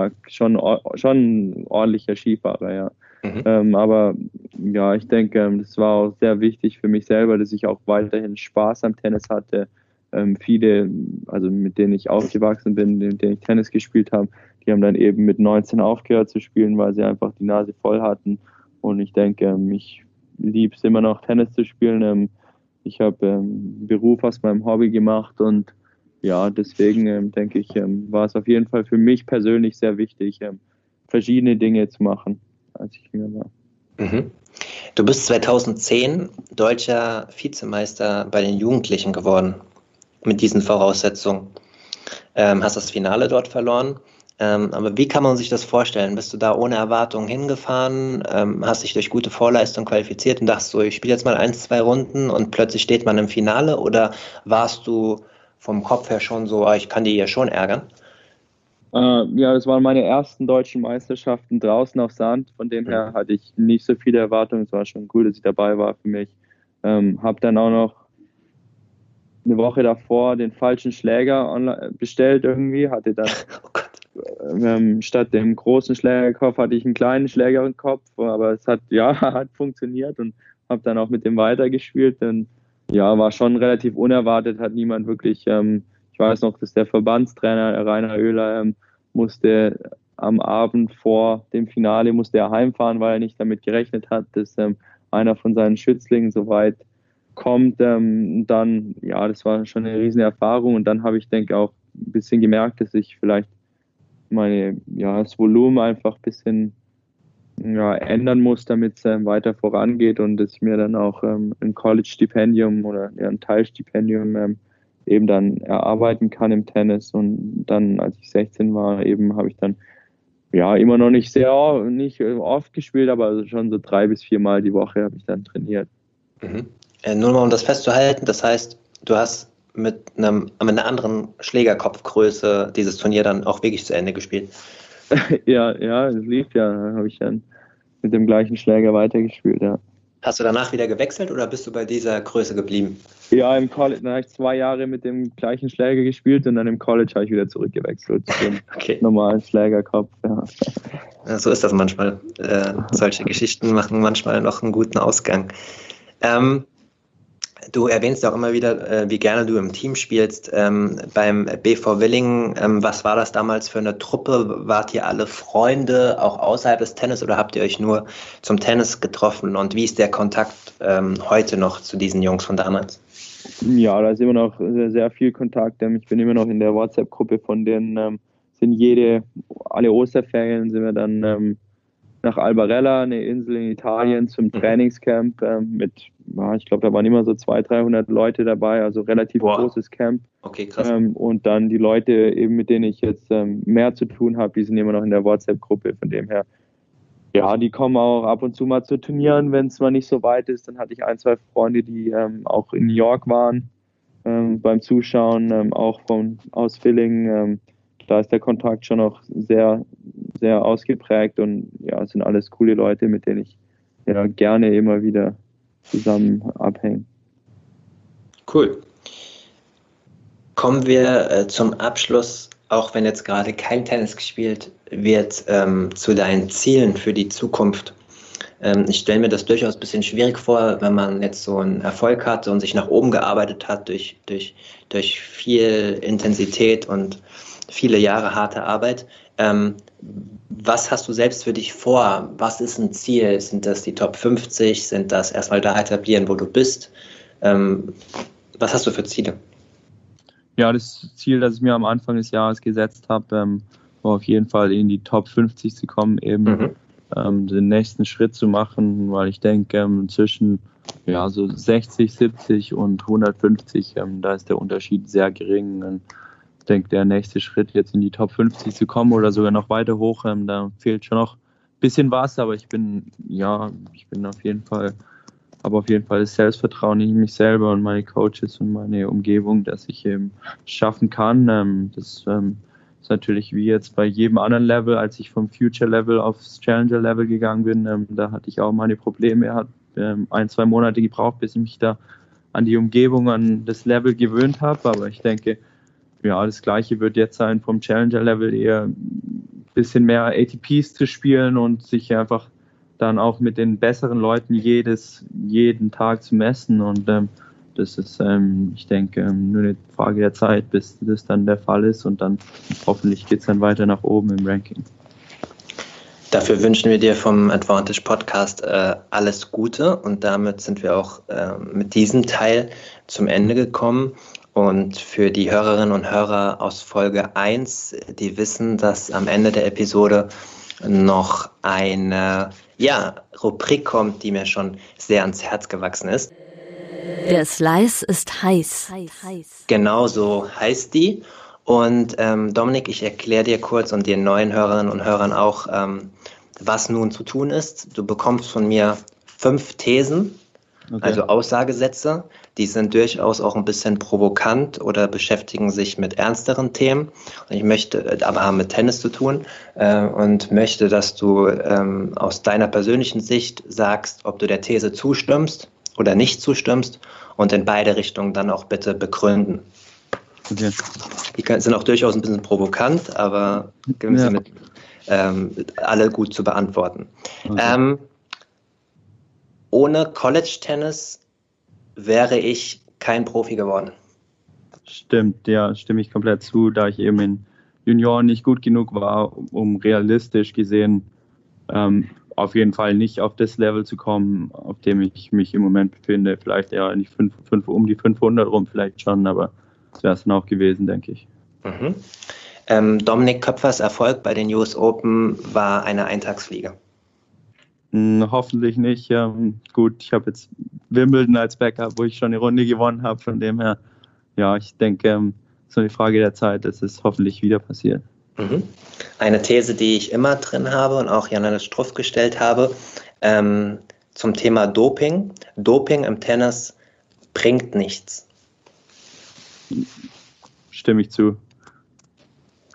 ja schon, schon ein ordentlicher Skifahrer, ja. Mhm. Ähm, aber ja, ich denke, ähm, das war auch sehr wichtig für mich selber, dass ich auch weiterhin Spaß am Tennis hatte. Ähm, viele, also mit denen ich aufgewachsen bin, mit denen ich Tennis gespielt habe, die haben dann eben mit 19 aufgehört zu spielen, weil sie einfach die Nase voll hatten. Und ich denke, ähm, ich liebe es immer noch, Tennis zu spielen. Ähm, ich habe Beruf aus meinem Hobby gemacht und ja, deswegen ähm, denke ich, ähm, war es auf jeden Fall für mich persönlich sehr wichtig, ähm, verschiedene Dinge zu machen, als ich jünger war. Mhm. Du bist 2010 deutscher Vizemeister bei den Jugendlichen geworden, mit diesen Voraussetzungen. Ähm, hast das Finale dort verloren. Ähm, aber wie kann man sich das vorstellen? Bist du da ohne Erwartungen hingefahren, ähm, hast dich durch gute Vorleistung qualifiziert und dachtest so, ich spiele jetzt mal ein, zwei Runden und plötzlich steht man im Finale? Oder warst du vom Kopf her schon so, ah, ich kann die ja schon ärgern? Äh, ja, das waren meine ersten deutschen Meisterschaften draußen auf Sand. Von dem her mhm. hatte ich nicht so viele Erwartungen. Es war schon cool, dass ich dabei war für mich. Ähm, habe dann auch noch eine Woche davor den falschen Schläger bestellt irgendwie, hatte dann oh ähm, statt dem großen Schlägerkopf hatte ich einen kleinen Schlägerkopf, aber es hat ja hat funktioniert und habe dann auch mit dem weitergespielt. Und ja, war schon relativ unerwartet, hat niemand wirklich, ähm, ich weiß noch, dass der Verbandstrainer Rainer Oehler ähm, musste am Abend vor dem Finale musste er heimfahren, weil er nicht damit gerechnet hat, dass ähm, einer von seinen Schützlingen so weit kommt. Ähm, dann, ja, das war schon eine riesen Erfahrung und dann habe ich, denke auch ein bisschen gemerkt, dass ich vielleicht meine, ja, das Volumen einfach ein bisschen ja, ändern muss, damit es ähm, weiter vorangeht und dass ich mir dann auch ähm, ein College-Stipendium oder ja, ein Teilstipendium ähm, eben dann erarbeiten kann im Tennis. Und dann, als ich 16 war, eben habe ich dann ja immer noch nicht sehr nicht äh, oft gespielt, aber also schon so drei bis vier Mal die Woche habe ich dann trainiert. Mhm. Äh, nur mal um das festzuhalten, das heißt, du hast mit, einem, mit einer anderen Schlägerkopfgröße dieses Turnier dann auch wirklich zu Ende gespielt. ja, ja, es lief ja. habe ich dann mit dem gleichen Schläger weitergespielt, ja. Hast du danach wieder gewechselt oder bist du bei dieser Größe geblieben? Ja, im College, dann habe ich zwei Jahre mit dem gleichen Schläger gespielt und dann im College habe ich wieder zurückgewechselt zum okay. normalen Schlägerkopf. Ja. ja. so ist das manchmal. Äh, solche Geschichten machen manchmal noch einen guten Ausgang. Ähm, Du erwähnst auch immer wieder, äh, wie gerne du im Team spielst. Ähm, beim BV Willingen, ähm, was war das damals für eine Truppe? Wart ihr alle Freunde, auch außerhalb des Tennis, oder habt ihr euch nur zum Tennis getroffen? Und wie ist der Kontakt ähm, heute noch zu diesen Jungs von damals? Ja, da ist immer noch sehr, sehr viel Kontakt. Ich bin immer noch in der WhatsApp-Gruppe von denen, sind jede, alle Osterferien sind wir dann nach Albarella, eine Insel in Italien, zum mhm. Trainingscamp ähm, mit, ja, ich glaube, da waren immer so 200, 300 Leute dabei, also relativ Boah. großes Camp. Okay, krass. Ähm, und dann die Leute, eben mit denen ich jetzt ähm, mehr zu tun habe, die sind immer noch in der WhatsApp-Gruppe, von dem her. Ja, die kommen auch ab und zu mal zu Turnieren, wenn es mal nicht so weit ist. Dann hatte ich ein, zwei Freunde, die ähm, auch in New York waren ähm, beim Zuschauen, ähm, auch von aus Villingen da ist der Kontakt schon noch sehr, sehr ausgeprägt und ja, es sind alles coole Leute, mit denen ich ja gerne immer wieder zusammen abhänge. Cool. Kommen wir äh, zum Abschluss, auch wenn jetzt gerade kein Tennis gespielt wird, ähm, zu deinen Zielen für die Zukunft. Ähm, ich stelle mir das durchaus ein bisschen schwierig vor, wenn man jetzt so einen Erfolg hat und sich nach oben gearbeitet hat durch, durch, durch viel Intensität und viele Jahre harte Arbeit. Ähm, was hast du selbst für dich vor? Was ist ein Ziel? Sind das die Top 50? Sind das erstmal da etablieren, wo du bist? Ähm, was hast du für Ziele? Ja, das Ziel, das ich mir am Anfang des Jahres gesetzt habe, ähm, war auf jeden Fall in die Top 50 zu kommen, eben mhm. ähm, den nächsten Schritt zu machen, weil ich denke, ähm, zwischen ja, so 60, 70 und 150, ähm, da ist der Unterschied sehr gering. Und denke, der nächste Schritt jetzt in die Top 50 zu kommen oder sogar noch weiter hoch, ähm, da fehlt schon noch ein bisschen was, aber ich bin, ja, ich bin auf jeden Fall, habe auf jeden Fall das Selbstvertrauen in mich selber und meine Coaches und meine Umgebung, dass ich eben schaffen kann. Ähm, das ähm, ist natürlich wie jetzt bei jedem anderen Level, als ich vom Future Level aufs Challenger Level gegangen bin, ähm, da hatte ich auch meine Probleme, hat ähm, ein, zwei Monate gebraucht, bis ich mich da an die Umgebung, an das Level gewöhnt habe, aber ich denke, ja, das gleiche wird jetzt sein vom Challenger-Level eher ein bisschen mehr ATPs zu spielen und sich einfach dann auch mit den besseren Leuten jedes, jeden Tag zu messen. Und ähm, das ist, ähm, ich denke, ähm, nur eine Frage der Zeit, bis das dann der Fall ist. Und dann hoffentlich geht es dann weiter nach oben im Ranking. Dafür wünschen wir dir vom Advantage Podcast äh, alles Gute und damit sind wir auch äh, mit diesem Teil zum Ende gekommen. Und für die Hörerinnen und Hörer aus Folge 1, die wissen, dass am Ende der Episode noch eine ja, Rubrik kommt, die mir schon sehr ans Herz gewachsen ist. Der Slice ist heiß. Genau so heißt die. Und ähm, Dominik, ich erkläre dir kurz und den neuen Hörerinnen und Hörern auch, ähm, was nun zu tun ist. Du bekommst von mir fünf Thesen, okay. also Aussagesätze. Die sind durchaus auch ein bisschen provokant oder beschäftigen sich mit ernsteren Themen. Ich möchte, aber haben mit Tennis zu tun äh, und möchte, dass du ähm, aus deiner persönlichen Sicht sagst, ob du der These zustimmst oder nicht zustimmst und in beide Richtungen dann auch bitte begründen. Okay. Die sind auch durchaus ein bisschen provokant, aber ja. mit, ähm, alle gut zu beantworten. Okay. Ähm, ohne College Tennis wäre ich kein Profi geworden. Stimmt, ja, stimme ich komplett zu, da ich eben in Junioren nicht gut genug war, um realistisch gesehen ähm, auf jeden Fall nicht auf das Level zu kommen, auf dem ich mich im Moment befinde. Vielleicht eher nicht fünf, fünf, um die 500 rum, vielleicht schon, aber das wäre es dann auch gewesen, denke ich. Mhm. Ähm, Dominik Köpfers Erfolg bei den US Open war eine Eintagsfliege. Hm, hoffentlich nicht. Ähm, gut, ich habe jetzt Wimbledon als Backup, wo ich schon eine Runde gewonnen habe. Von dem her, ja, ich denke, ähm, so eine Frage der Zeit, dass es hoffentlich wieder passiert. Mhm. Eine These, die ich immer drin habe und auch Janis Struff gestellt habe, ähm, zum Thema Doping. Doping im Tennis bringt nichts. Stimme ich zu.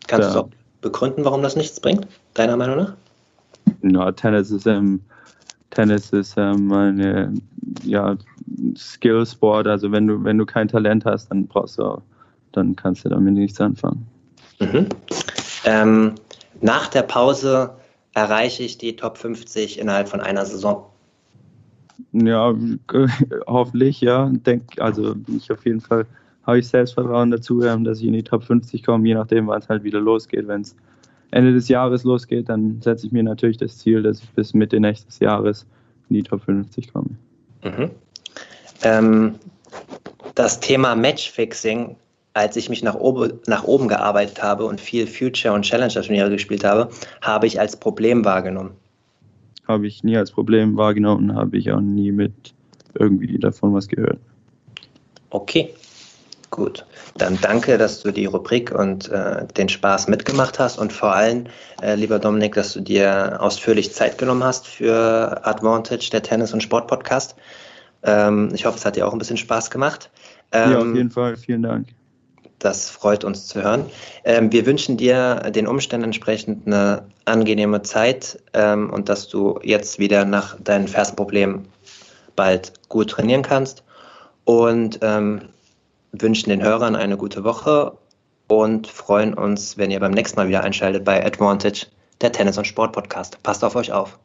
Kannst ja. du auch begründen, warum das nichts bringt, deiner Meinung nach? Ja, Tennis ist ähm, Tennis ist ähm, eine ja, Skill-Sport. Also wenn du, wenn du kein Talent hast, dann brauchst du, dann kannst du damit nichts anfangen. Mhm. Ähm, nach der Pause erreiche ich die Top 50 innerhalb von einer Saison. Ja, hoffentlich, ja. Denk, also ich auf jeden Fall habe ich Selbstvertrauen dazu, ähm, dass ich in die Top 50 komme, je nachdem, wann es halt wieder losgeht. Wenn es Ende des Jahres losgeht, dann setze ich mir natürlich das Ziel, dass ich bis Mitte nächstes Jahres in die Top 50 komme. Mhm. Ähm, das Thema Matchfixing, als ich mich nach, oben, nach oben gearbeitet habe und viel Future- und Challenger-Turniere gespielt habe, habe ich als Problem wahrgenommen. Habe ich nie als Problem wahrgenommen, habe ich auch nie mit irgendwie davon was gehört. Okay. Gut, dann danke, dass du die Rubrik und äh, den Spaß mitgemacht hast und vor allem, äh, lieber Dominik, dass du dir ausführlich Zeit genommen hast für Advantage, der Tennis- und Sport-Podcast. Ähm, ich hoffe, es hat dir auch ein bisschen Spaß gemacht. Ähm, ja, auf jeden Fall. Vielen Dank. Das freut uns zu hören. Ähm, wir wünschen dir den Umständen entsprechend eine angenehme Zeit ähm, und dass du jetzt wieder nach deinen Fersenproblemen bald gut trainieren kannst. Und ähm, wünschen den Hörern eine gute Woche und freuen uns, wenn ihr beim nächsten Mal wieder einschaltet bei Advantage, der Tennis- und Sport-Podcast. Passt auf euch auf.